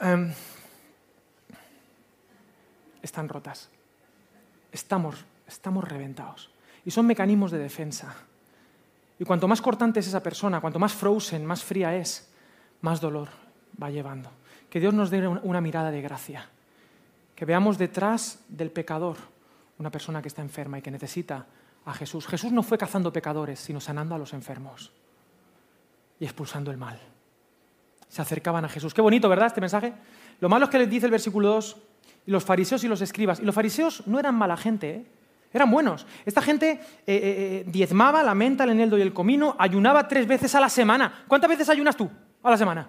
Em, están rotas estamos, estamos reventados. Y son mecanismos de defensa. Y cuanto más cortante es esa persona, cuanto más frozen, más fría es, más dolor va llevando. Que Dios nos dé una mirada de gracia. Que veamos detrás del pecador una persona que está enferma y que necesita a Jesús. Jesús no fue cazando pecadores, sino sanando a los enfermos y expulsando el mal. Se acercaban a Jesús. Qué bonito, ¿verdad? Este mensaje. Lo malo es que les dice el versículo 2, y los fariseos y los escribas. Y los fariseos no eran mala gente, ¿eh? eran buenos. Esta gente eh, eh, diezmaba la menta, el eneldo y el comino, ayunaba tres veces a la semana. ¿Cuántas veces ayunas tú a la semana?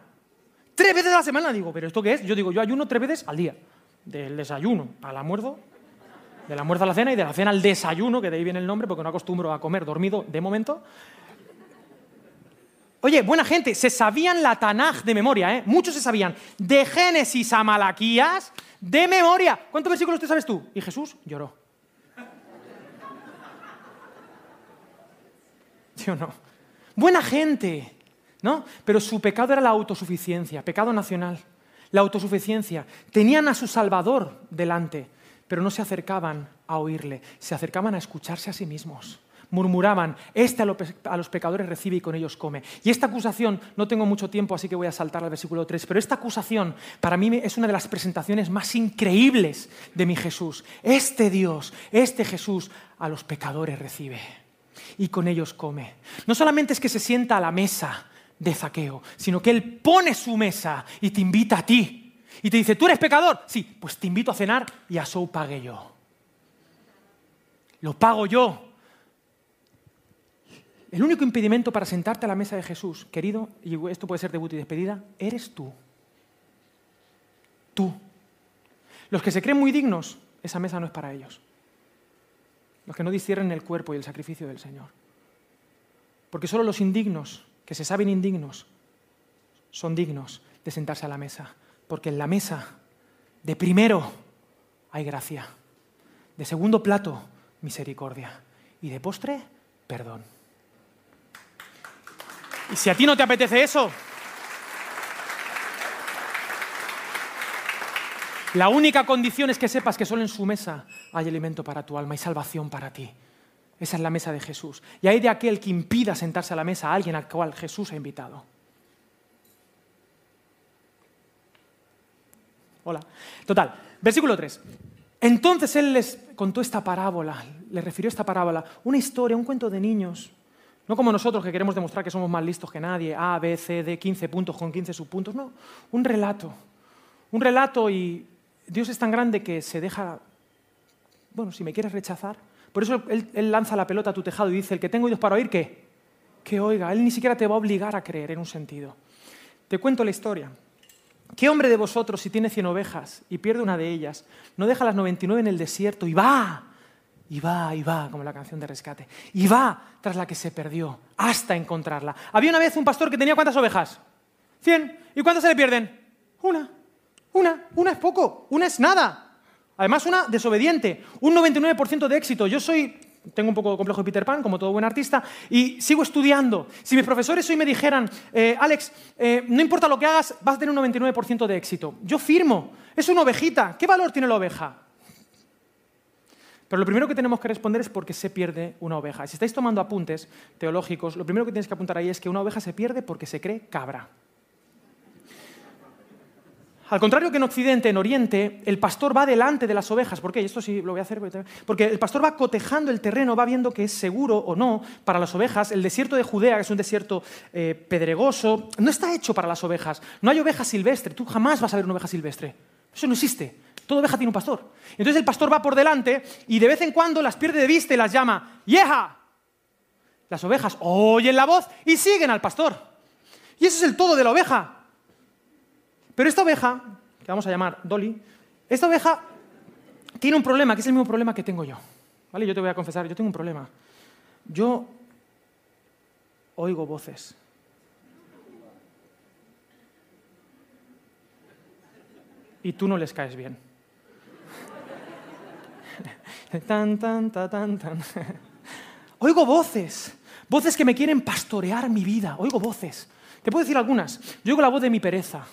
Tres veces a la semana, digo, ¿pero esto qué es? Yo digo, yo ayuno tres veces al día. Del desayuno al almuerzo, del almuerzo a la cena y de la cena al desayuno, que de ahí viene el nombre porque no acostumbro a comer dormido de momento. Oye, buena gente, se sabían la Tanaj de memoria, ¿eh? Muchos se sabían. De Génesis a Malaquías, de memoria. ¿Cuántos versículos te sabes tú? Y Jesús lloró. ¿Sí no? Buena gente, ¿no? Pero su pecado era la autosuficiencia, pecado nacional. La autosuficiencia. Tenían a su Salvador delante, pero no se acercaban a oírle, se acercaban a escucharse a sí mismos murmuraban, este a los pecadores recibe y con ellos come. Y esta acusación, no tengo mucho tiempo, así que voy a saltar al versículo 3, pero esta acusación para mí es una de las presentaciones más increíbles de mi Jesús. Este Dios, este Jesús, a los pecadores recibe y con ellos come. No solamente es que se sienta a la mesa de zaqueo, sino que Él pone su mesa y te invita a ti. Y te dice, ¿tú eres pecador? Sí, pues te invito a cenar y a eso pague yo. Lo pago yo el único impedimento para sentarte a la mesa de Jesús, querido, y esto puede ser debut y despedida, eres tú. Tú. Los que se creen muy dignos, esa mesa no es para ellos. Los que no disciernen el cuerpo y el sacrificio del Señor. Porque solo los indignos, que se saben indignos, son dignos de sentarse a la mesa. Porque en la mesa, de primero, hay gracia. De segundo plato, misericordia. Y de postre, perdón. Y si a ti no te apetece eso, la única condición es que sepas que solo en su mesa hay alimento para tu alma y salvación para ti. Esa es la mesa de Jesús. Y hay de aquel que impida sentarse a la mesa a alguien al cual Jesús ha invitado. Hola. Total, versículo 3. Entonces él les contó esta parábola, le refirió esta parábola, una historia, un cuento de niños no como nosotros que queremos demostrar que somos más listos que nadie, A, B, C, D, 15 puntos con 15 subpuntos. No, un relato. Un relato y Dios es tan grande que se deja, bueno, si me quieres rechazar. Por eso él, lanza la pelota a tu tejado y dice, el que tengo oídos para oír, ¿qué? Que oiga. Él ni siquiera te va a obligar a creer en un sentido. Te cuento la historia. ¿Qué hombre de vosotros, si tiene 100 ovejas y pierde una de ellas, no deja las 99 en el desierto y va y va, y va, como la canción de rescate. Y va tras la que se perdió, hasta encontrarla. Había una vez un pastor que tenía cuántas ovejas? Cien. ¿Y cuántas se le pierden? Una. Una. Una es poco. Una es nada. Además, una desobediente. Un 99% de éxito. Yo soy, tengo un poco complejo de Peter Pan, como todo buen artista, y sigo estudiando. Si mis profesores hoy me dijeran, eh, Alex, eh, no importa lo que hagas, vas a tener un 99% de éxito. Yo firmo. Es una ovejita. ¿Qué valor tiene la oveja? Pero lo primero que tenemos que responder es por qué se pierde una oveja. Si estáis tomando apuntes teológicos, lo primero que tienes que apuntar ahí es que una oveja se pierde porque se cree cabra. Al contrario que en Occidente, en Oriente, el pastor va delante de las ovejas. ¿Por qué? Esto sí lo voy a hacer. Porque el pastor va cotejando el terreno, va viendo que es seguro o no para las ovejas. El desierto de Judea, que es un desierto eh, pedregoso, no está hecho para las ovejas. No hay oveja silvestre. Tú jamás vas a ver una oveja silvestre. Eso no existe. Toda oveja tiene un pastor. Entonces el pastor va por delante y de vez en cuando las pierde de vista y las llama, ¡Yeja! Las ovejas oyen la voz y siguen al pastor. Y ese es el todo de la oveja. Pero esta oveja, que vamos a llamar Dolly, esta oveja tiene un problema, que es el mismo problema que tengo yo. ¿Vale? Yo te voy a confesar, yo tengo un problema. Yo oigo voces. Y tú no les caes bien. Oigo voces, voces que me quieren pastorear mi vida. Oigo voces. Te puedo decir algunas. Yo oigo la voz de mi pereza.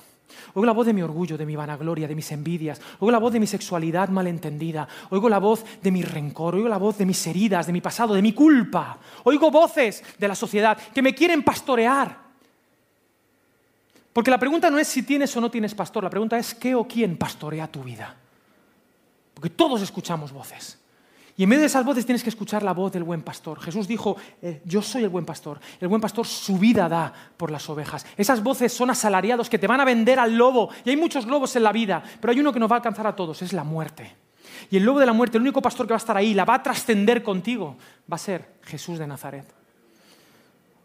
Oigo la voz de mi orgullo, de mi vanagloria, de mis envidias. Oigo la voz de mi sexualidad malentendida. Oigo la voz de mi rencor. Oigo la voz de mis heridas, de mi pasado, de mi culpa. Oigo voces de la sociedad que me quieren pastorear. Porque la pregunta no es si tienes o no tienes pastor. La pregunta es qué o quién pastorea tu vida. Porque todos escuchamos voces. Y en medio de esas voces tienes que escuchar la voz del buen pastor. Jesús dijo, eh, yo soy el buen pastor. El buen pastor su vida da por las ovejas. Esas voces son asalariados que te van a vender al lobo. Y hay muchos lobos en la vida, pero hay uno que nos va a alcanzar a todos, es la muerte. Y el lobo de la muerte, el único pastor que va a estar ahí, la va a trascender contigo, va a ser Jesús de Nazaret.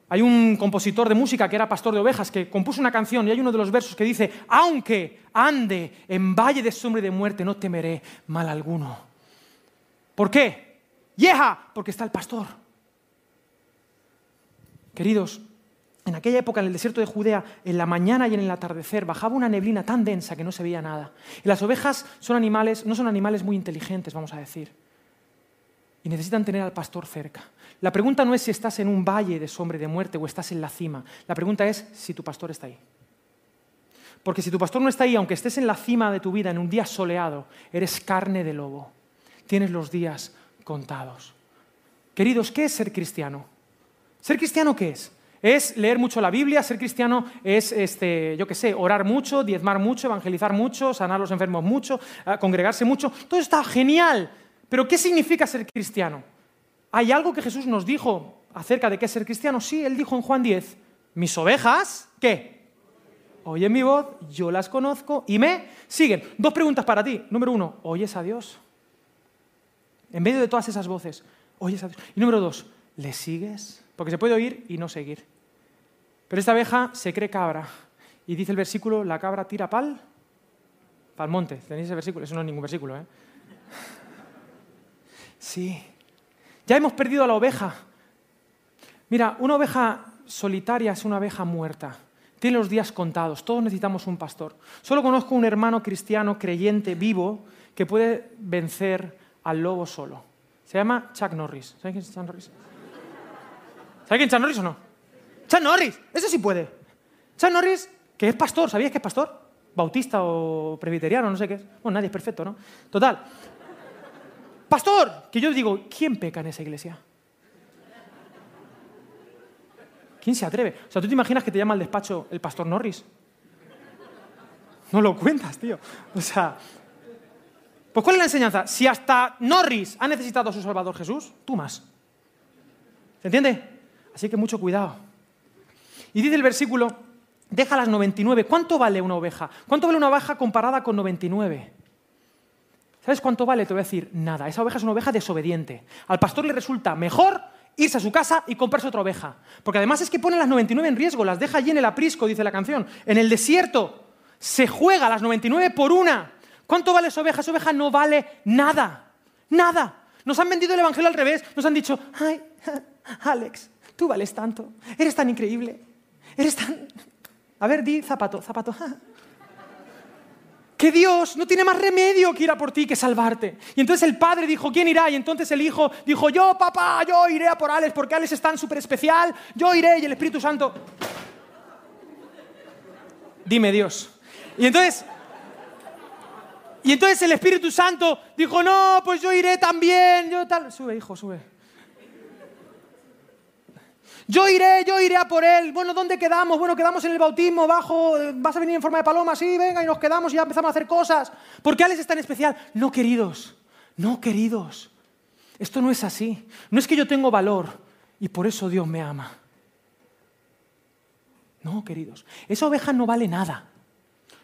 Hay un compositor de música que era pastor de ovejas que compuso una canción y hay uno de los versos que dice, aunque ande en valle de sombra y de muerte, no temeré mal alguno ¿Por qué? ¡Yeja! Porque está el pastor. Queridos, en aquella época en el desierto de Judea, en la mañana y en el atardecer, bajaba una neblina tan densa que no se veía nada. Y las ovejas son animales, no son animales muy inteligentes, vamos a decir. Y necesitan tener al pastor cerca. La pregunta no es si estás en un valle de sombra y de muerte o estás en la cima. La pregunta es si tu pastor está ahí. Porque si tu pastor no está ahí, aunque estés en la cima de tu vida, en un día soleado, eres carne de lobo. Tienes los días contados. Queridos, ¿qué es ser cristiano? ¿Ser cristiano qué es? Es leer mucho la Biblia, ser cristiano es, este, yo qué sé, orar mucho, diezmar mucho, evangelizar mucho, sanar a los enfermos mucho, ah, congregarse mucho. Todo está genial. Pero ¿qué significa ser cristiano? ¿Hay algo que Jesús nos dijo acerca de qué es ser cristiano? Sí, él dijo en Juan 10, mis ovejas, ¿qué? Oyen mi voz, yo las conozco y me siguen. Dos preguntas para ti. Número uno, ¿oyes a Dios? En medio de todas esas voces, ¿oyes a Dios? Y número dos, ¿le sigues? Porque se puede oír y no seguir. Pero esta abeja se cree cabra. Y dice el versículo, la cabra tira pal, pal monte. ¿Tenéis ese versículo? Eso no es ningún versículo, ¿eh? Sí. Ya hemos perdido a la oveja. Mira, una oveja solitaria es una oveja muerta. Tiene los días contados. Todos necesitamos un pastor. Solo conozco un hermano cristiano creyente vivo que puede vencer al lobo solo. Se llama Chuck Norris. ¿Sabes quién es Chuck Norris? ¿Sabes quién es Chuck Norris o no? Chuck Norris, ese sí puede. Chuck Norris, que es pastor, ¿sabías que es pastor? Bautista o presbiteriano, no sé qué es. Bueno, nadie es perfecto, ¿no? Total. Pastor, que yo digo, ¿quién peca en esa iglesia? ¿Quién se atreve? O sea, ¿tú te imaginas que te llama al despacho el pastor Norris? No lo cuentas, tío. O sea, pues ¿cuál es la enseñanza? Si hasta Norris ha necesitado a su Salvador Jesús, tú más. ¿Se entiende? Así que mucho cuidado. Y dice el versículo, deja las 99. ¿Cuánto vale una oveja? ¿Cuánto vale una oveja comparada con 99? ¿Sabes cuánto vale? Te voy a decir, nada. Esa oveja es una oveja desobediente. Al pastor le resulta mejor irse a su casa y comprarse otra oveja. Porque además es que pone las 99 en riesgo, las deja allí en el aprisco, dice la canción. En el desierto se juega las 99 por una. ¿Cuánto vale esa oveja? Esa oveja no vale nada. Nada. Nos han vendido el Evangelio al revés. Nos han dicho, ay, Alex, tú vales tanto. Eres tan increíble. Eres tan... A ver, di zapato, zapato. que Dios no tiene más remedio que ir a por ti que salvarte. Y entonces el padre dijo, ¿quién irá? Y entonces el hijo dijo, yo papá, yo iré a por Alex, porque Alex es tan súper especial, yo iré y el Espíritu Santo... Dime Dios. Y entonces... Y entonces el Espíritu Santo dijo, no, pues yo iré también, yo tal... Sube, hijo, sube. Yo iré, yo iré a por él. Bueno, ¿dónde quedamos? Bueno, quedamos en el bautismo, bajo, eh, vas a venir en forma de paloma, sí, venga, y nos quedamos y ya empezamos a hacer cosas. ¿Por qué Alex es tan especial? No, queridos, no, queridos. Esto no es así. No es que yo tengo valor y por eso Dios me ama. No, queridos. Esa oveja no vale nada.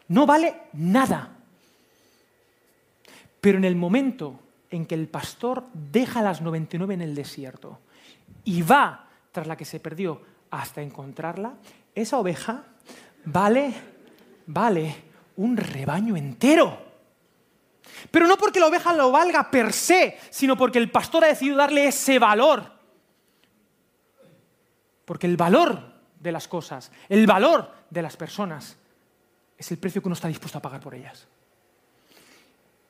No vale nada. Pero en el momento en que el pastor deja las 99 en el desierto y va tras la que se perdió hasta encontrarla, esa oveja vale, vale un rebaño entero. Pero no porque la oveja lo valga per se, sino porque el pastor ha decidido darle ese valor. Porque el valor de las cosas, el valor de las personas, es el precio que uno está dispuesto a pagar por ellas.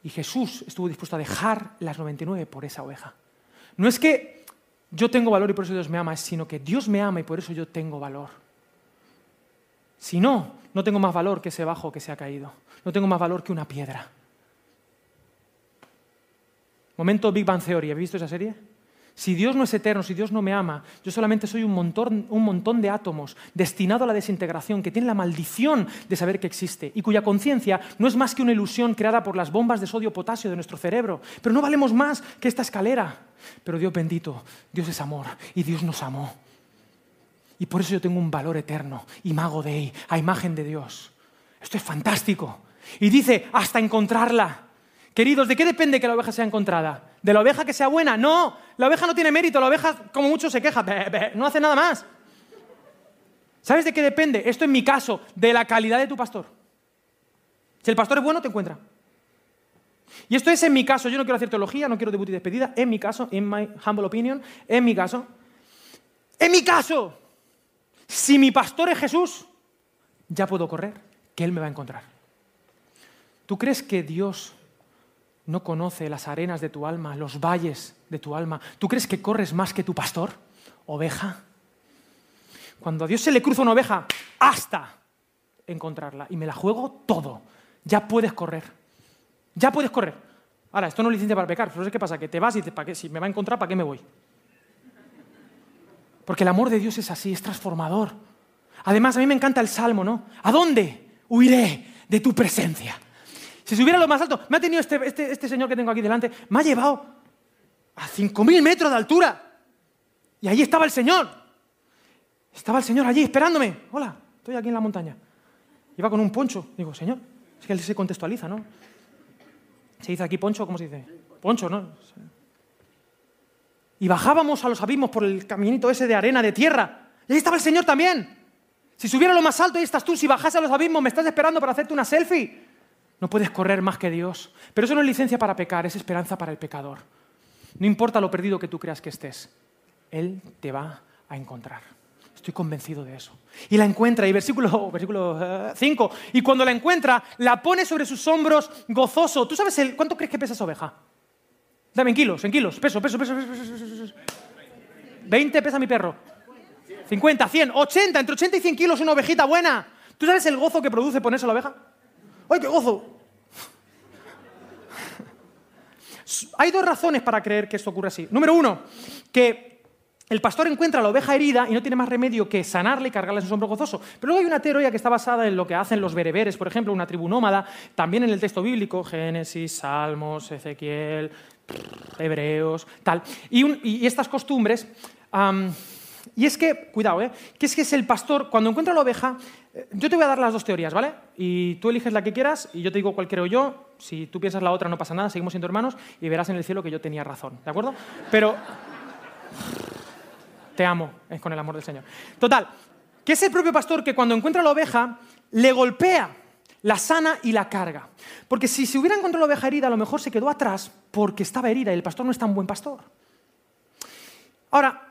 Y Jesús estuvo dispuesto a dejar las 99 por esa oveja. No es que yo tengo valor y por eso Dios me ama, sino que Dios me ama y por eso yo tengo valor. Si no, no tengo más valor que ese bajo que se ha caído. No tengo más valor que una piedra. Momento Big Bang Theory, ¿habéis visto esa serie? Si Dios no es eterno, si Dios no me ama, yo solamente soy un montón, de átomos destinado a la desintegración, que tiene la maldición de saber que existe y cuya conciencia no es más que una ilusión creada por las bombas de sodio-potasio de nuestro cerebro. Pero no valemos más que esta escalera. Pero Dios bendito, Dios es amor y Dios nos amó. Y por eso yo tengo un valor eterno, imago Dei, a imagen de Dios. Esto es fantástico. Y dice, hasta encontrarla. Queridos, ¿de qué depende que la oveja sea encontrada? ¿De la oveja que sea buena? No, la oveja no tiene mérito, la oveja como mucho se queja, no hace nada más. ¿Sabes de qué depende? Esto en mi caso, de la calidad de tu pastor. Si el pastor es bueno, te encuentra. Y esto es en mi caso, yo no quiero hacer teología, no quiero debut y despedida, en mi caso, en my humble opinion, en mi caso. En mi caso, Si mi pastor es Jesús, ya puedo correr, que Él me va a encontrar. ¿Tú crees que Dios no conoce las arenas de tu alma, los valles de tu alma? ¿Tú crees que corres más que tu pastor, oveja? Cuando a Dios se le cruza una oveja, hasta encontrarla. Y me la juego todo. Ya puedes correr. Ya puedes correr. Ahora, esto no es licencia para pecar. Pero ¿qué pasa? Que te vas y dices, ¿para qué? Si me va a encontrar, ¿para qué me voy? Porque el amor de Dios es así, es transformador. Además, a mí me encanta el salmo, ¿no? ¿A dónde huiré de tu presencia? Si subiera lo más alto, me ha tenido este, este, este señor que tengo aquí delante, me ha llevado a 5.000 metros de altura. Y allí estaba el Señor. Estaba el Señor allí esperándome. Hola, estoy aquí en la montaña. Iba con un poncho. Digo, Señor, es que él se contextualiza, ¿no? Se dice aquí poncho, ¿cómo se dice? Poncho, ¿no? Y bajábamos a los abismos por el caminito ese de arena, de tierra. Y ahí estaba el Señor también. Si subiera lo más alto, ahí estás tú. Si bajase a los abismos, me estás esperando para hacerte una selfie. No puedes correr más que Dios. Pero eso no es licencia para pecar, es esperanza para el pecador. No importa lo perdido que tú creas que estés, Él te va a encontrar. Estoy convencido de eso. Y la encuentra, y versículo 5, eh, y cuando la encuentra, la pone sobre sus hombros gozoso. ¿Tú sabes el, cuánto crees que pesa esa oveja? Dame en kilos, en kilos, peso, peso, peso, peso, peso, 20 pesa mi perro. 50, 100, 80, entre 80 y 100 kilos una ovejita buena. ¿Tú sabes el gozo que produce ponerse la oveja? ¡Ay, qué gozo! Hay dos razones para creer que esto ocurre así. Número uno, que el pastor encuentra la oveja herida y no tiene más remedio que sanarla y cargarla en su hombro gozoso. Pero luego hay una teoría que está basada en lo que hacen los bereberes, por ejemplo, una tribu nómada, también en el texto bíblico, Génesis, Salmos, Ezequiel, Hebreos, tal. Y, estas costumbres, y es que, cuidado, ¿eh? que es que es el pastor, cuando encuentra la oveja, eh, yo te voy a dar las dos teorías, ¿vale? Y tú eliges la que quieras y yo te digo cuál creo yo. Si tú piensas la otra, no pasa nada, seguimos siendo hermanos y verás en el cielo que yo tenía razón, ¿de acuerdo? Pero te amo, es con el amor del Señor. Total, que es el propio pastor que cuando encuentra la oveja le golpea, la sana y la carga. Porque si se hubiera encontrado la oveja herida, a lo mejor se quedó atrás porque estaba herida y el pastor no es tan buen pastor. Ahora,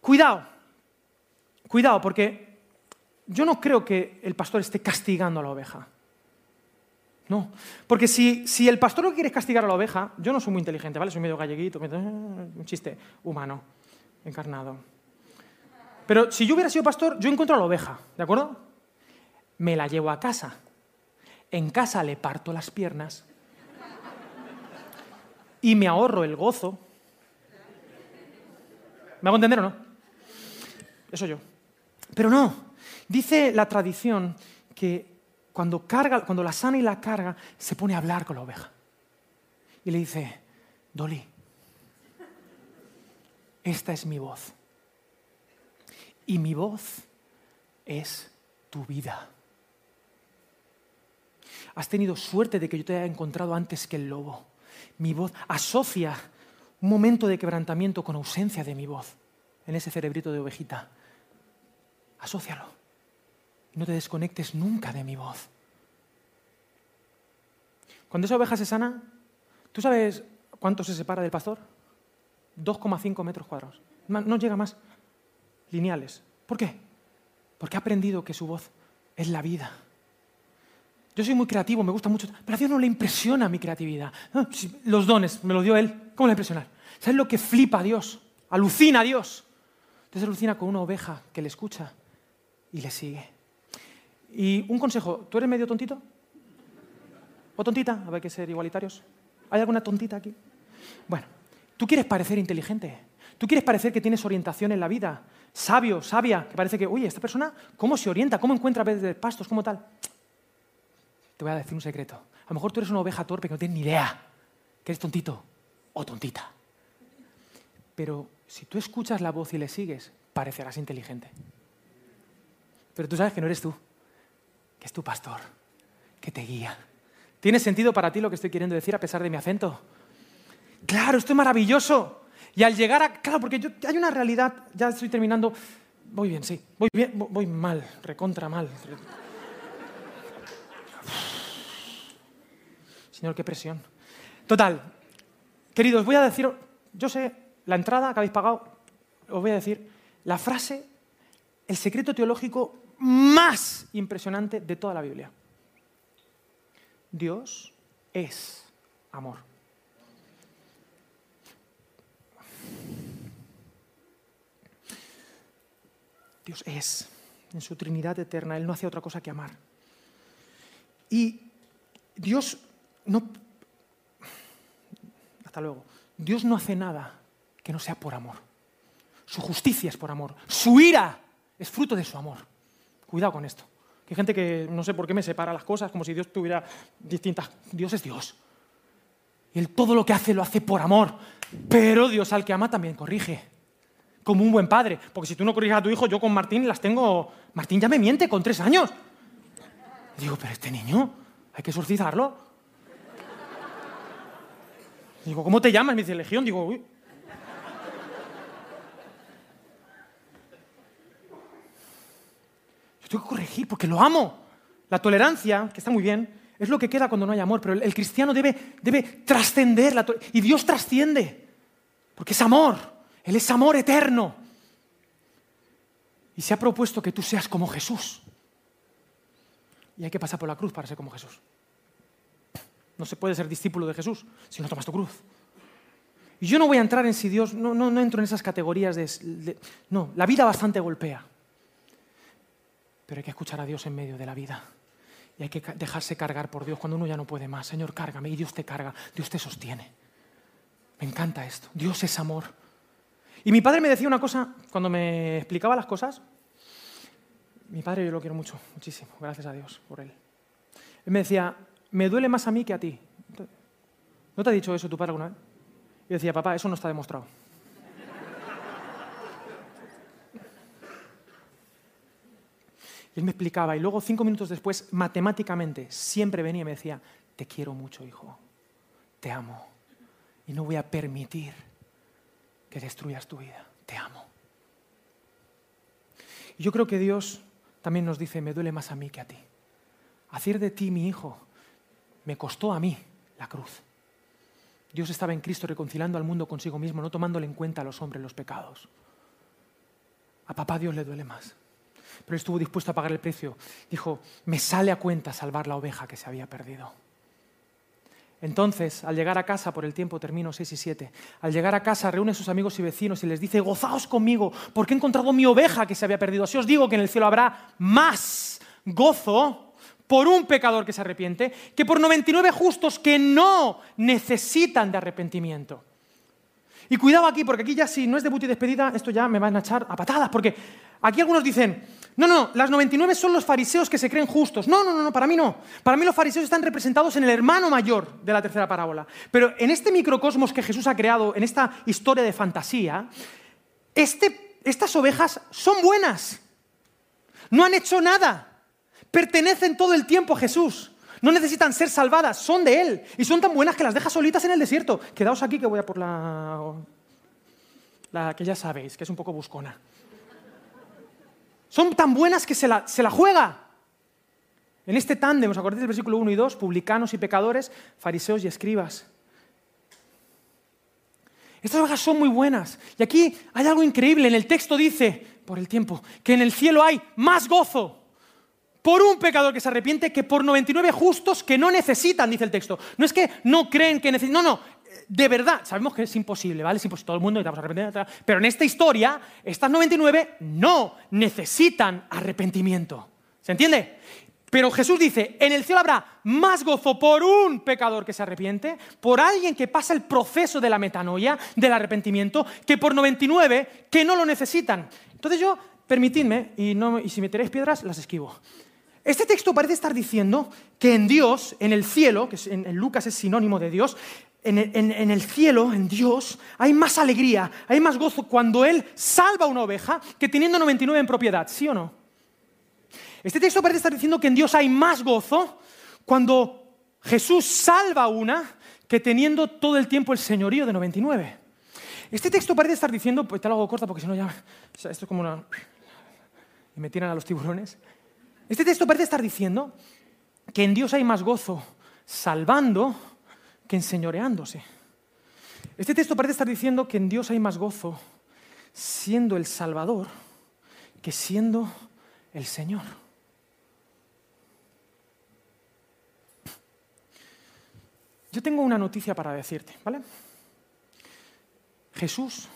cuidado, cuidado, porque yo no creo que el pastor esté castigando a la oveja. No, porque si, si el pastor lo que quiere castigar a la oveja, yo no soy muy inteligente, ¿vale? Soy medio galleguito, un chiste humano, encarnado. Pero si yo hubiera sido pastor, yo encuentro a la oveja, ¿de acuerdo? Me la llevo a casa. En casa le parto las piernas y me ahorro el gozo. ¿Me hago entender o no? Eso yo. Pero no. Dice la tradición que cuando, carga, cuando la sana y la carga, se pone a hablar con la oveja. Y le dice, Dolly, esta es mi voz y mi voz es tu vida. Has tenido suerte de que yo te haya encontrado antes que el lobo. Mi voz asocia un momento de quebrantamiento con ausencia de mi voz en ese cerebrito de ovejita. Asócialo. No te desconectes nunca de mi voz. Cuando esa oveja se sana, ¿tú sabes cuánto se separa del pastor? 2,5 metros cuadrados. No llega más lineales. ¿Por qué? Porque ha aprendido que su voz es la vida. Yo soy muy creativo, me gusta mucho, pero a Dios no le impresiona mi creatividad. Los dones me los dio Él. ¿Cómo le impresiona? ¿Sabes lo que flipa a Dios? Alucina a Dios. Entonces alucina con una oveja que le escucha y le sigue. Y un consejo, ¿tú eres medio tontito? ¿O tontita? A ver, que ser igualitarios. ¿Hay alguna tontita aquí? Bueno, tú quieres parecer inteligente. Tú quieres parecer que tienes orientación en la vida, sabio, sabia, que parece que, oye, esta persona, ¿cómo se orienta? ¿Cómo encuentra de pastos? ¿Cómo tal? Te voy a decir un secreto. A lo mejor tú eres una oveja torpe que no tienes ni idea, que eres tontito o tontita. Pero si tú escuchas la voz y le sigues, parecerás inteligente. Pero tú sabes que no eres tú, que es tu pastor, que te guía. ¿Tiene sentido para ti lo que estoy queriendo decir a pesar de mi acento? Claro, esto es maravilloso. Y al llegar a... Claro, porque yo, hay una realidad, ya estoy terminando, voy bien, sí, voy bien, voy mal, recontra mal. Señor, qué presión. Total, queridos, voy a decir, yo sé, la entrada que habéis pagado, os voy a decir, la frase el secreto teológico más impresionante de toda la Biblia. Dios es amor. Dios es, en su Trinidad eterna, Él no hace otra cosa que amar. Y Dios no... Hasta luego. Dios no hace nada que no sea por amor. Su justicia es por amor. Su ira es fruto de su amor. Cuidado con esto. Hay gente que no sé por qué me separa las cosas, como si Dios tuviera distintas... Dios es Dios. Y Él todo lo que hace lo hace por amor. Pero Dios al que ama también corrige. Como un buen padre. Porque si tú no corriges a tu hijo, yo con Martín las tengo... Martín ya me miente con tres años. Digo, pero este niño, hay que exorcizarlo. Digo, ¿cómo te llamas? Me dice Legión. Digo, uy. Tengo que corregir porque lo amo. La tolerancia, que está muy bien, es lo que queda cuando no hay amor, pero el, cristiano debe, debe trascender, la y Dios trasciende, porque es amor, Él es amor eterno. Y se ha propuesto que tú seas como Jesús. Y hay que pasar por la cruz para ser como Jesús. No se puede ser discípulo de Jesús si no tomas tu cruz. Y yo no voy a entrar en si Dios, no, no, no entro en esas categorías de, No, la vida bastante golpea. Pero hay que escuchar a Dios en medio de la vida. Y hay que dejarse cargar por Dios cuando uno ya no puede más. Señor, cárgame. Y Dios te carga, Dios te sostiene. Me encanta esto. Dios es amor. Y mi padre me decía una cosa cuando me explicaba las cosas. Mi padre yo lo quiero mucho, muchísimo. Gracias a Dios por él. Él me decía, me duele más a mí que a ti. ¿No te ha dicho eso tu padre alguna vez? Y decía, papá, eso no está demostrado. Él me explicaba, y luego cinco minutos después, matemáticamente, siempre venía y me decía, te quiero mucho, hijo, te amo, y no voy a permitir que destruyas tu vida, te amo. Y yo creo que Dios también nos dice, me duele más a mí que a ti. Hacer de ti mi hijo me costó a mí la cruz. Dios estaba en Cristo reconciliando al mundo consigo mismo, no tomándole en cuenta a los hombres los pecados. A papá Dios le duele más pero estuvo dispuesto a pagar el precio. Dijo, me sale a cuenta salvar la oveja que se había perdido. Entonces, al llegar a casa, por el tiempo termino 6 y 7, al llegar a casa reúne a sus amigos y vecinos y les dice, gozaos conmigo, porque he encontrado mi oveja que se había perdido. Así os digo que en el cielo habrá más gozo por un pecador que se arrepiente que por 99 justos que no necesitan de arrepentimiento. Y cuidado aquí, porque aquí ya si no es debut y despedida, esto ya me van a echar a patadas, porque aquí algunos dicen, no, no, las 99 son los fariseos que se creen justos. No, no, no, no, para mí no. Para mí los fariseos están representados en el hermano mayor de la tercera parábola. Pero en este microcosmos que Jesús ha creado, en esta historia de fantasía, este, estas ovejas son buenas. No han hecho nada. Pertenecen todo el tiempo a Jesús. No necesitan ser salvadas, son de Él. Y son tan buenas que las deja solitas en el desierto. Quedaos aquí que voy a por la... La que ya sabéis, que es un poco buscona. Son tan buenas que se la, se la juega. En este tándem, ¿os acordáis del versículo 1 y 2? Publicanos y pecadores, fariseos y escribas. Estas ovejas son muy buenas. Y aquí hay algo increíble. En el texto dice, por el tiempo, que en el cielo hay más gozo por un pecador que se arrepiente que por 99 justos que no necesitan, dice el texto. No es que no creen que necesitan, no, no, de verdad, sabemos que es imposible, ¿vale? Es imposible, todo el mundo necesitamos arrepentimiento, pero en esta historia, estas 99 no necesitan arrepentimiento. ¿Se entiende? Pero Jesús dice, en el cielo habrá más gozo por un pecador que se arrepiente, por alguien que pasa el proceso de la metanoia, del arrepentimiento, que por 99 que no lo necesitan. Entonces yo, permitidme, y, no, y si me tenéis piedras, las esquivo. Este texto parece estar diciendo que en Dios, en el cielo, que en, Lucas es sinónimo de Dios, en el, en el, cielo, en Dios, hay más alegría, hay más gozo cuando Él salva una oveja que teniendo 99 en propiedad, ¿sí o no? Este texto parece estar diciendo que en Dios hay más gozo cuando Jesús salva una que teniendo todo el tiempo el señorío de 99. Este texto parece estar diciendo, pues te lo hago corta porque si no ya, esto es como una... y me tiran a los tiburones. Este texto parece estar diciendo que en Dios hay más gozo salvando que enseñoreándose. Este texto parece estar diciendo que en Dios hay más gozo siendo el Salvador que siendo el Señor. Yo tengo una noticia para decirte, ¿vale? Jesús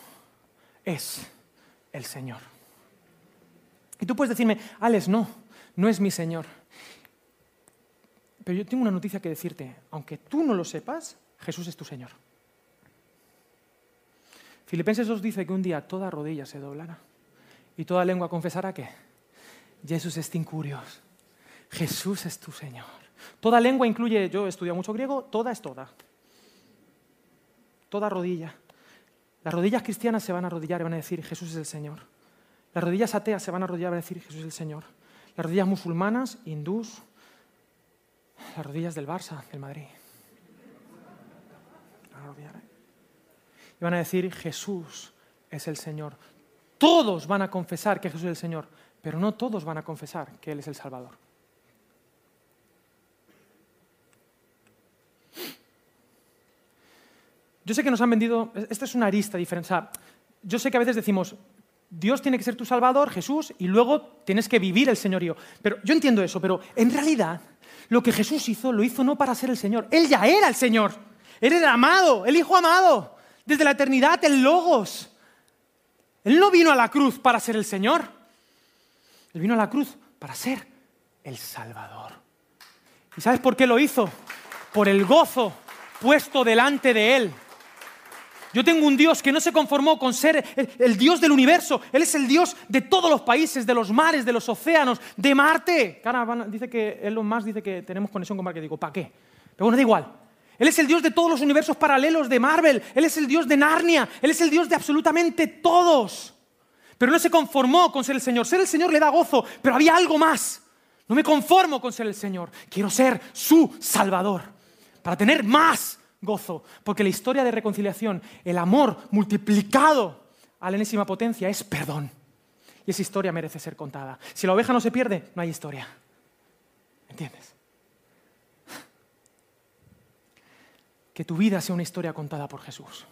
es el Señor. Y tú puedes decirme, Alex, no, no es mi Señor. Pero yo tengo una noticia que decirte, aunque tú no lo sepas, Jesús es tu Señor. Filipenses os dice que un día toda rodilla se doblará y toda lengua confesará que Jesús es incurios. Jesús es tu Señor. Toda lengua incluye, yo he estudiado mucho griego, toda es toda. Toda rodilla. Las rodillas cristianas se van a arrodillar y van a decir Jesús es el Señor. Las rodillas ateas se van a arrodillar y van a decir Jesús es el Señor. Las rodillas musulmanas, hindús, las rodillas del Barça, del Madrid. Y van a decir Jesús es el Señor. Todos van a confesar que Jesús es el Señor, pero no todos van a confesar que Él es el Salvador. Yo sé que nos han vendido, esta es una arista diferente. yo sé que a veces decimos, Dios tiene que ser tu Salvador, Jesús, y luego tienes que vivir el señorío. Pero yo entiendo eso, pero en realidad lo que Jesús hizo, lo hizo no para ser el Señor. Él ya era el Señor. Él era amado, el Hijo amado. Desde la eternidad, el Logos. Él no vino a la cruz para ser el Señor. Él vino a la cruz para ser el Salvador. ¿Y sabes por qué lo hizo? Por el gozo puesto delante de Él. Yo tengo un Dios que no se conformó con ser el, Dios del universo. Él es el Dios de todos los países, de los mares, de los océanos, de Marte. Cara, dice que Elon Musk dice que tenemos conexión con Marte. Digo, ¿para qué? Pero bueno, da igual. Él es el Dios de todos los universos paralelos de Marvel. Él es el Dios de Narnia. Él es el Dios de absolutamente todos. Pero no se conformó con ser el Señor. Ser el Señor le da gozo, pero había algo más. No me conformo con ser el Señor. Quiero ser su Salvador. Para tener más gozo, porque la historia de reconciliación, el amor multiplicado a la enésima potencia es perdón. Y esa historia merece ser contada. Si la oveja no se pierde, no hay historia. ¿Entiendes? Que tu vida sea una historia contada por Jesús.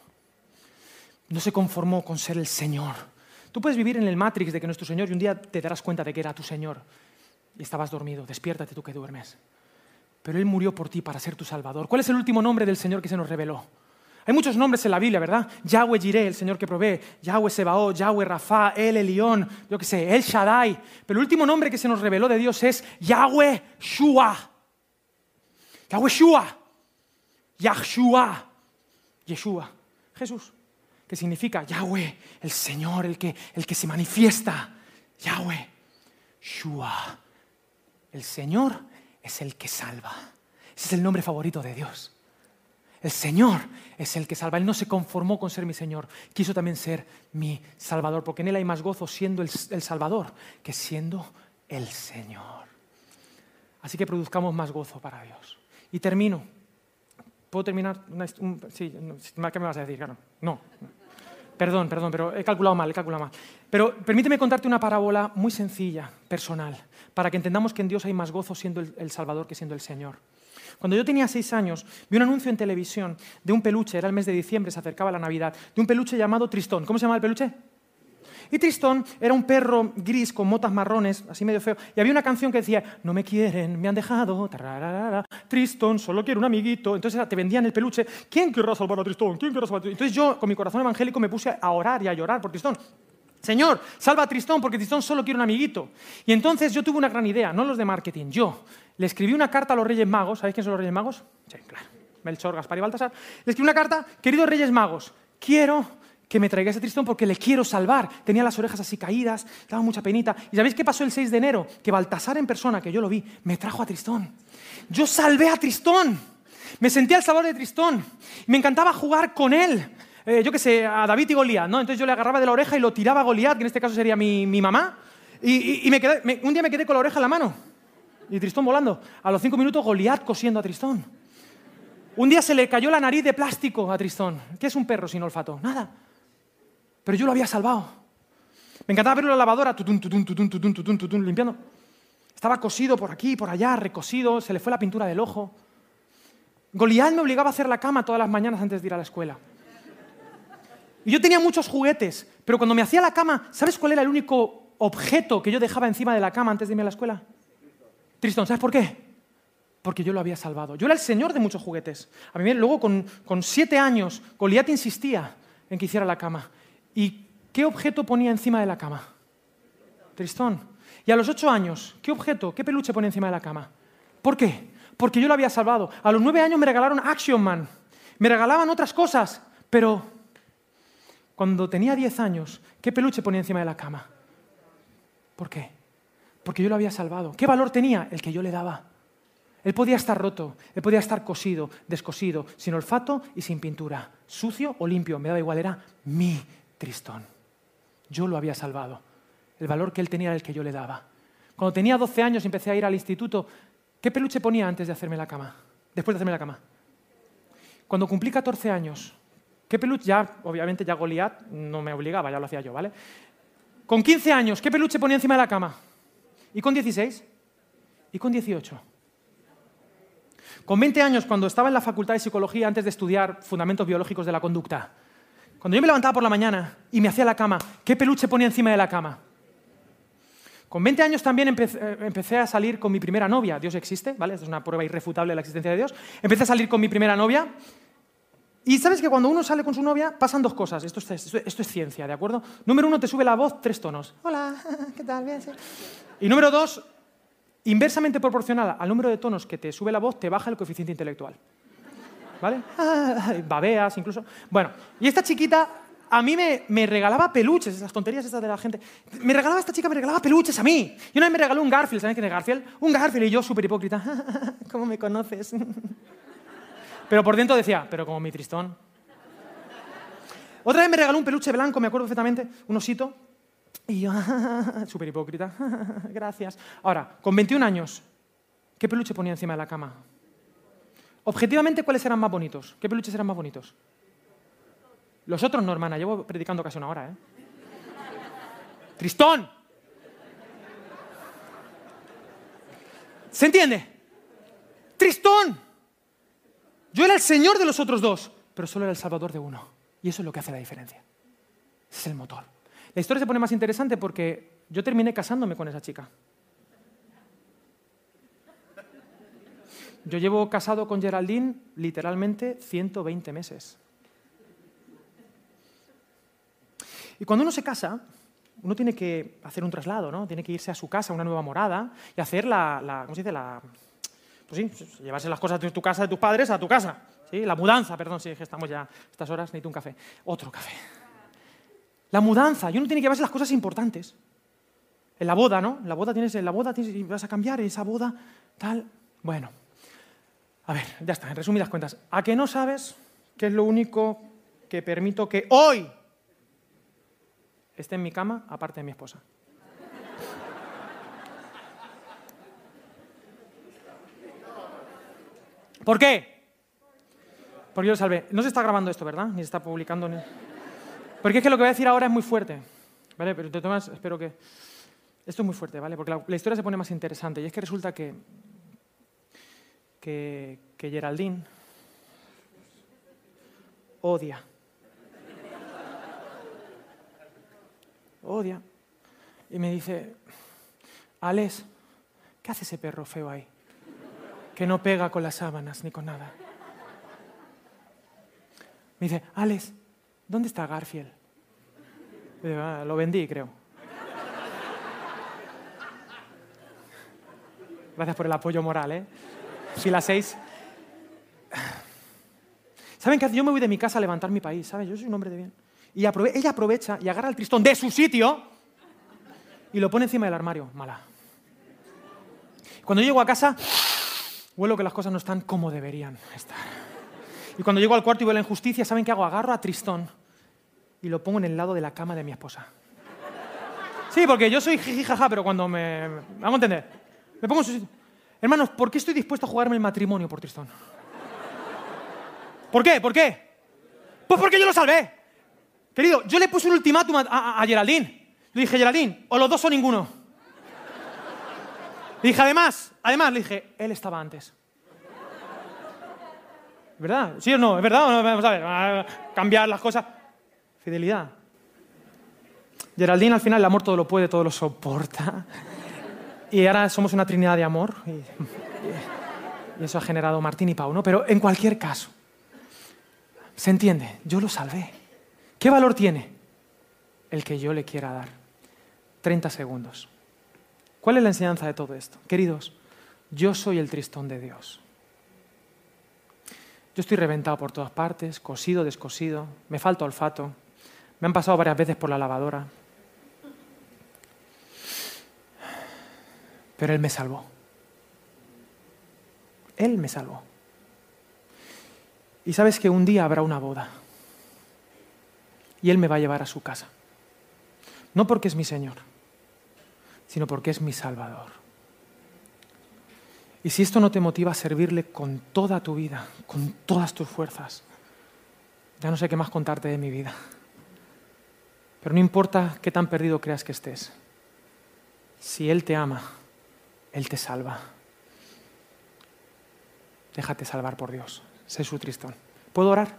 No se conformó con ser el Señor. Tú puedes vivir en el Matrix de que nuestro Señor y un día te darás cuenta de que era tu Señor y estabas dormido. Despiértate tú que duermes pero Él murió por ti para ser tu Salvador. ¿Cuál es el último nombre del Señor que se nos reveló? Hay muchos nombres en la Biblia, ¿verdad? Yahweh Jireh, el Señor que provee, Yahweh Sebaot, Yahweh Rafa, El Elión, yo qué sé, El Shaddai. Pero el último nombre que se nos reveló de Dios es Yahweh Shua. Yahweh Shua. Yahshua. Yeshua. Jesús. Que significa Yahweh, el Señor, el que, el que se manifiesta. Yahweh Shua. El Señor es el que salva. Ese es el nombre favorito de Dios. El Señor es el que salva. Él no se conformó con ser mi Señor. Quiso también ser mi Salvador, porque en Él hay más gozo siendo el, Salvador que siendo el Señor. Así que produzcamos más gozo para Dios. Y termino. ¿Puedo terminar? sí, ¿qué me vas a decir? Claro. No. Perdón, perdón, pero he calculado mal, he calculado mal. Pero permíteme contarte una parábola muy sencilla, personal, para que entendamos que en Dios hay más gozo siendo el, Salvador que siendo el Señor. Cuando yo tenía seis años, vi un anuncio en televisión de un peluche, era el mes de diciembre, se acercaba la Navidad, de un peluche llamado Tristón. ¿Cómo se llama el peluche? Y Tristón era un perro gris con motas marrones, así medio feo. Y había una canción que decía, no me quieren, me han dejado, Tristón, solo quiero un amiguito. Entonces te vendían el peluche, ¿quién querrá salvar a Tristón? ¿Quién querrá salvar a Tristón? Entonces yo, con mi corazón evangélico, me puse a orar y a llorar por Tristón. Señor, salva a Tristón porque Tristón solo quiere un amiguito. Y entonces yo tuve una gran idea, no los de marketing, yo le escribí una carta a los Reyes Magos. ¿Sabéis quién son los Reyes Magos? Sí, claro. Melchor, Gaspar y Baltasar. Le escribí una carta, queridos Reyes Magos, quiero que me traiga ese tristón porque le quiero salvar. Tenía las orejas así caídas, daba mucha penita. ¿Y sabéis qué pasó el 6 de enero? Que Baltasar en persona, que yo lo vi, me trajo a Tristón. Yo salvé a Tristón. Me sentía el sabor de Tristón. Me encantaba jugar con él. Eh, yo qué sé, a David y Goliat, ¿no? Entonces yo le agarraba de la oreja y lo tiraba a Goliat, que en este caso sería mi, mamá. Y, me quedé, un día me quedé con la oreja en la mano. Y Tristón volando. A los cinco minutos Goliat cosiendo a Tristón. Un día se le cayó la nariz de plástico a Tristón. ¿Qué es un perro sin olfato? Nada. Pero yo lo había salvado. Me encantaba verlo en la lavadora, limpiando. Estaba cosido por aquí, por allá, recosido, se le fue la pintura del ojo. Goliat me obligaba a hacer la cama todas las mañanas antes de ir a la escuela. Yo tenía muchos juguetes, pero cuando me hacía la cama, ¿sabes cuál era el único objeto que yo dejaba encima de la cama antes de irme a la escuela? Tristón, ¿sabes por qué? Porque yo lo había salvado. Yo era el señor de muchos juguetes. A mí luego con, con siete años, Goliat insistía en que hiciera la cama. ¿Y qué objeto ponía encima de la cama? Tristón. Y a los ocho años, ¿qué objeto, qué peluche ponía encima de la cama? ¿Por qué? Porque yo lo había salvado. A los nueve años me regalaron Action Man. Me regalaban otras cosas, pero cuando tenía diez años, ¿qué peluche ponía encima de la cama? ¿Por qué? Porque yo lo había salvado. ¿Qué valor tenía? El que yo le daba. Él podía estar roto, él podía estar cosido, descosido, sin olfato y sin pintura, sucio o limpio, me daba igual, era mi tristón. Yo lo había salvado. El valor que él tenía era el que yo le daba. Cuando tenía 12 años y empecé a ir al instituto, ¿qué peluche ponía antes de hacerme la cama? Después de hacerme la cama. Cuando cumplí 14 años, ¿qué peluche? Ya, obviamente, ya Goliat no me obligaba, ya lo hacía yo, ¿vale? Con 15 años, ¿qué peluche ponía encima de la cama? ¿Y con 16? ¿Y con 18? Con 20 años, cuando estaba en la facultad de psicología antes de estudiar fundamentos biológicos de la conducta, cuando yo me levantaba por la mañana y me hacía la cama, ¿qué peluche ponía encima de la cama? Con 20 años también eh, empecé, a salir con mi primera novia. Dios existe, ¿vale? Esto es una prueba irrefutable de la existencia de Dios. Empecé a salir con mi primera novia. Y sabes que cuando uno sale con su novia pasan dos cosas. Esto es, ciencia, ¿de acuerdo? Número uno, te sube la voz tres tonos. Hola, ¿qué tal? Bien, sí. Y número dos, inversamente proporcional al número de tonos que te sube la voz, te baja el coeficiente intelectual. ¿Vale? babeas incluso. Bueno, y esta chiquita a mí me, regalaba peluches, esas tonterías estas de la gente. Me regalaba esta chica, me regalaba peluches a mí. Y una vez me regaló un Garfield, ¿saben quién es Garfield? Un Garfield y yo súper hipócrita. ¿Cómo me conoces? pero por dentro decía, pero como mi tristón. Otra vez me regaló un peluche blanco, me acuerdo perfectamente, un osito. Y yo, súper hipócrita, gracias. Ahora, con 21 años, ¿qué peluche ponía encima de la cama? Objetivamente, ¿cuáles eran más bonitos? ¿Qué peluches eran más bonitos? Los otros no, hermana, llevo predicando casi una hora, ¿eh? Tristón. ¿Se entiende? Tristón. Yo era el Señor de los otros dos, pero solo era el Salvador de uno. Y eso es lo que hace la diferencia. es el motor. La historia se pone más interesante porque yo terminé casándome con esa chica. Yo llevo casado con Geraldine literalmente 120 meses. Y cuando uno se casa, uno tiene que hacer un traslado, ¿no? Tiene que irse a su casa, a una nueva morada, y hacer la, ¿cómo se dice? La, pues sí, llevarse las cosas de tu casa, de tus padres, a tu casa. ¿sí? La mudanza, perdón, sí, que estamos ya estas horas, necesito un café. Otro café. La mudanza, y uno tiene que llevarse las cosas importantes. En la boda, ¿no? En la boda tienes, en la boda tienes, vas a cambiar esa boda, tal. Bueno, a ver, ya está, en resumidas cuentas. ¿A qué no sabes qué es lo único que permito que hoy esté en mi cama aparte de mi esposa. ¿Por qué? Porque yo lo salvé. No se está grabando esto, ¿verdad? Ni se está publicando. Porque es que lo que voy a decir ahora es muy fuerte. ¿Vale? Pero de todas espero que... Esto es muy fuerte, ¿vale? Porque la, historia se pone más interesante. Y es que resulta que, que, que Geraldine odia odia. Y me dice, Alex, ¿qué hace ese perro feo ahí? Que no pega con las sábanas ni con nada. Me dice, Alex, ¿dónde está Garfield? Ah, lo vendí, creo. Gracias por el apoyo moral, ¿eh? Fila 6. ¿Saben qué Yo me voy de mi casa a levantar mi país, ¿sabes? Yo soy un hombre de bien. Y ella aprovecha y agarra el tristón de su sitio y lo pone encima del armario. Mala. Cuando llego a casa, huelo que las cosas no están como deberían estar. Y cuando llego al cuarto y veo la injusticia, ¿saben qué hago? Agarro a Tristón y lo pongo en el lado de la cama de mi esposa. Sí, porque yo soy jijijaja, pero cuando me... ¿Me hago entender? Me pongo en su sitio. Hermanos, ¿por qué estoy dispuesto a jugarme el matrimonio por Tristón? ¿Por qué? ¿Por qué? Pues porque yo lo salvé. Querido, yo le puse un ultimátum a, Geraldine. Le dije, Geraldine, o los dos o ninguno. Dije, además, además, le dije, él estaba antes. ¿Verdad? ¿Sí o no? ¿Es verdad? Vamos a ver, cambiar las cosas. Fidelidad. Geraldine al final el amor todo lo puede, todo lo soporta. Y ahora somos una trinidad de amor. Y, y eso ha generado Martín y Pau, ¿no? Pero en cualquier caso, se entiende, yo lo salvé. ¿Qué valor tiene? El que yo le quiera dar. 30 segundos. ¿Cuál es la enseñanza de todo esto? Queridos, yo soy el tristón de Dios. Yo estoy reventado por todas partes, cosido, descosido, me falta olfato, me han pasado varias veces por la lavadora. Pero Él me salvó. Él me salvó. Y sabes que un día habrá una boda. Y Él me va a llevar a su casa. No porque es mi Señor, sino porque es mi Salvador. Y si esto no te motiva a servirle con toda tu vida, con todas tus fuerzas, ya no sé qué más contarte de mi vida. Pero no importa qué tan perdido creas que estés. Si Él te ama, Él te salva. Déjate salvar por Dios. Sé su tristón. ¿Puedo orar?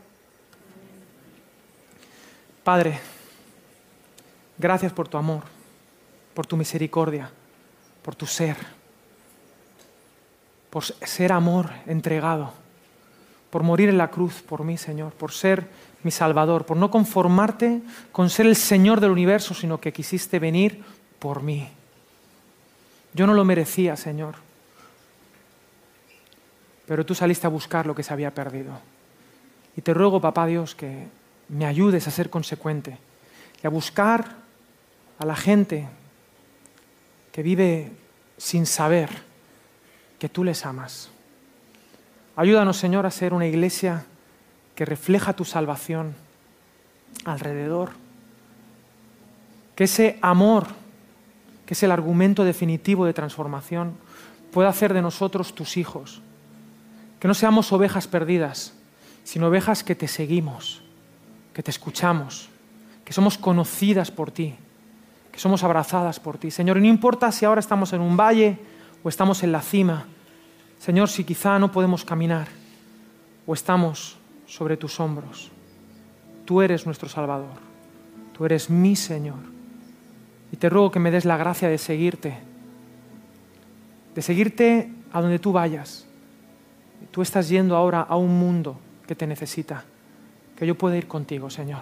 Padre, gracias por tu amor, por tu misericordia, por tu ser, por ser amor entregado, por morir en la cruz por mí, Señor, por ser mi Salvador, por no conformarte con ser el Señor del universo, sino que quisiste venir por mí. Yo no lo merecía, Señor pero tú saliste a buscar lo que se había perdido. Y te ruego, papá Dios, que me ayudes a ser consecuente y a buscar a la gente que vive sin saber que tú les amas. Ayúdanos, Señor, a ser una iglesia que refleja tu salvación alrededor. Que ese amor, que es el argumento definitivo de transformación, pueda hacer de nosotros tus hijos que no seamos ovejas perdidas, sino ovejas que te seguimos, que te escuchamos, que somos conocidas por ti, que somos abrazadas por ti. Señor, no importa si ahora estamos en un valle o estamos en la cima. Señor, si quizá no podemos caminar o estamos sobre tus hombros. Tú eres nuestro Salvador. Tú eres mi Señor. Y te ruego que me des la gracia de seguirte, de seguirte a donde tú vayas Tú estás yendo ahora a un mundo que te necesita. Que yo pueda ir contigo, Señor.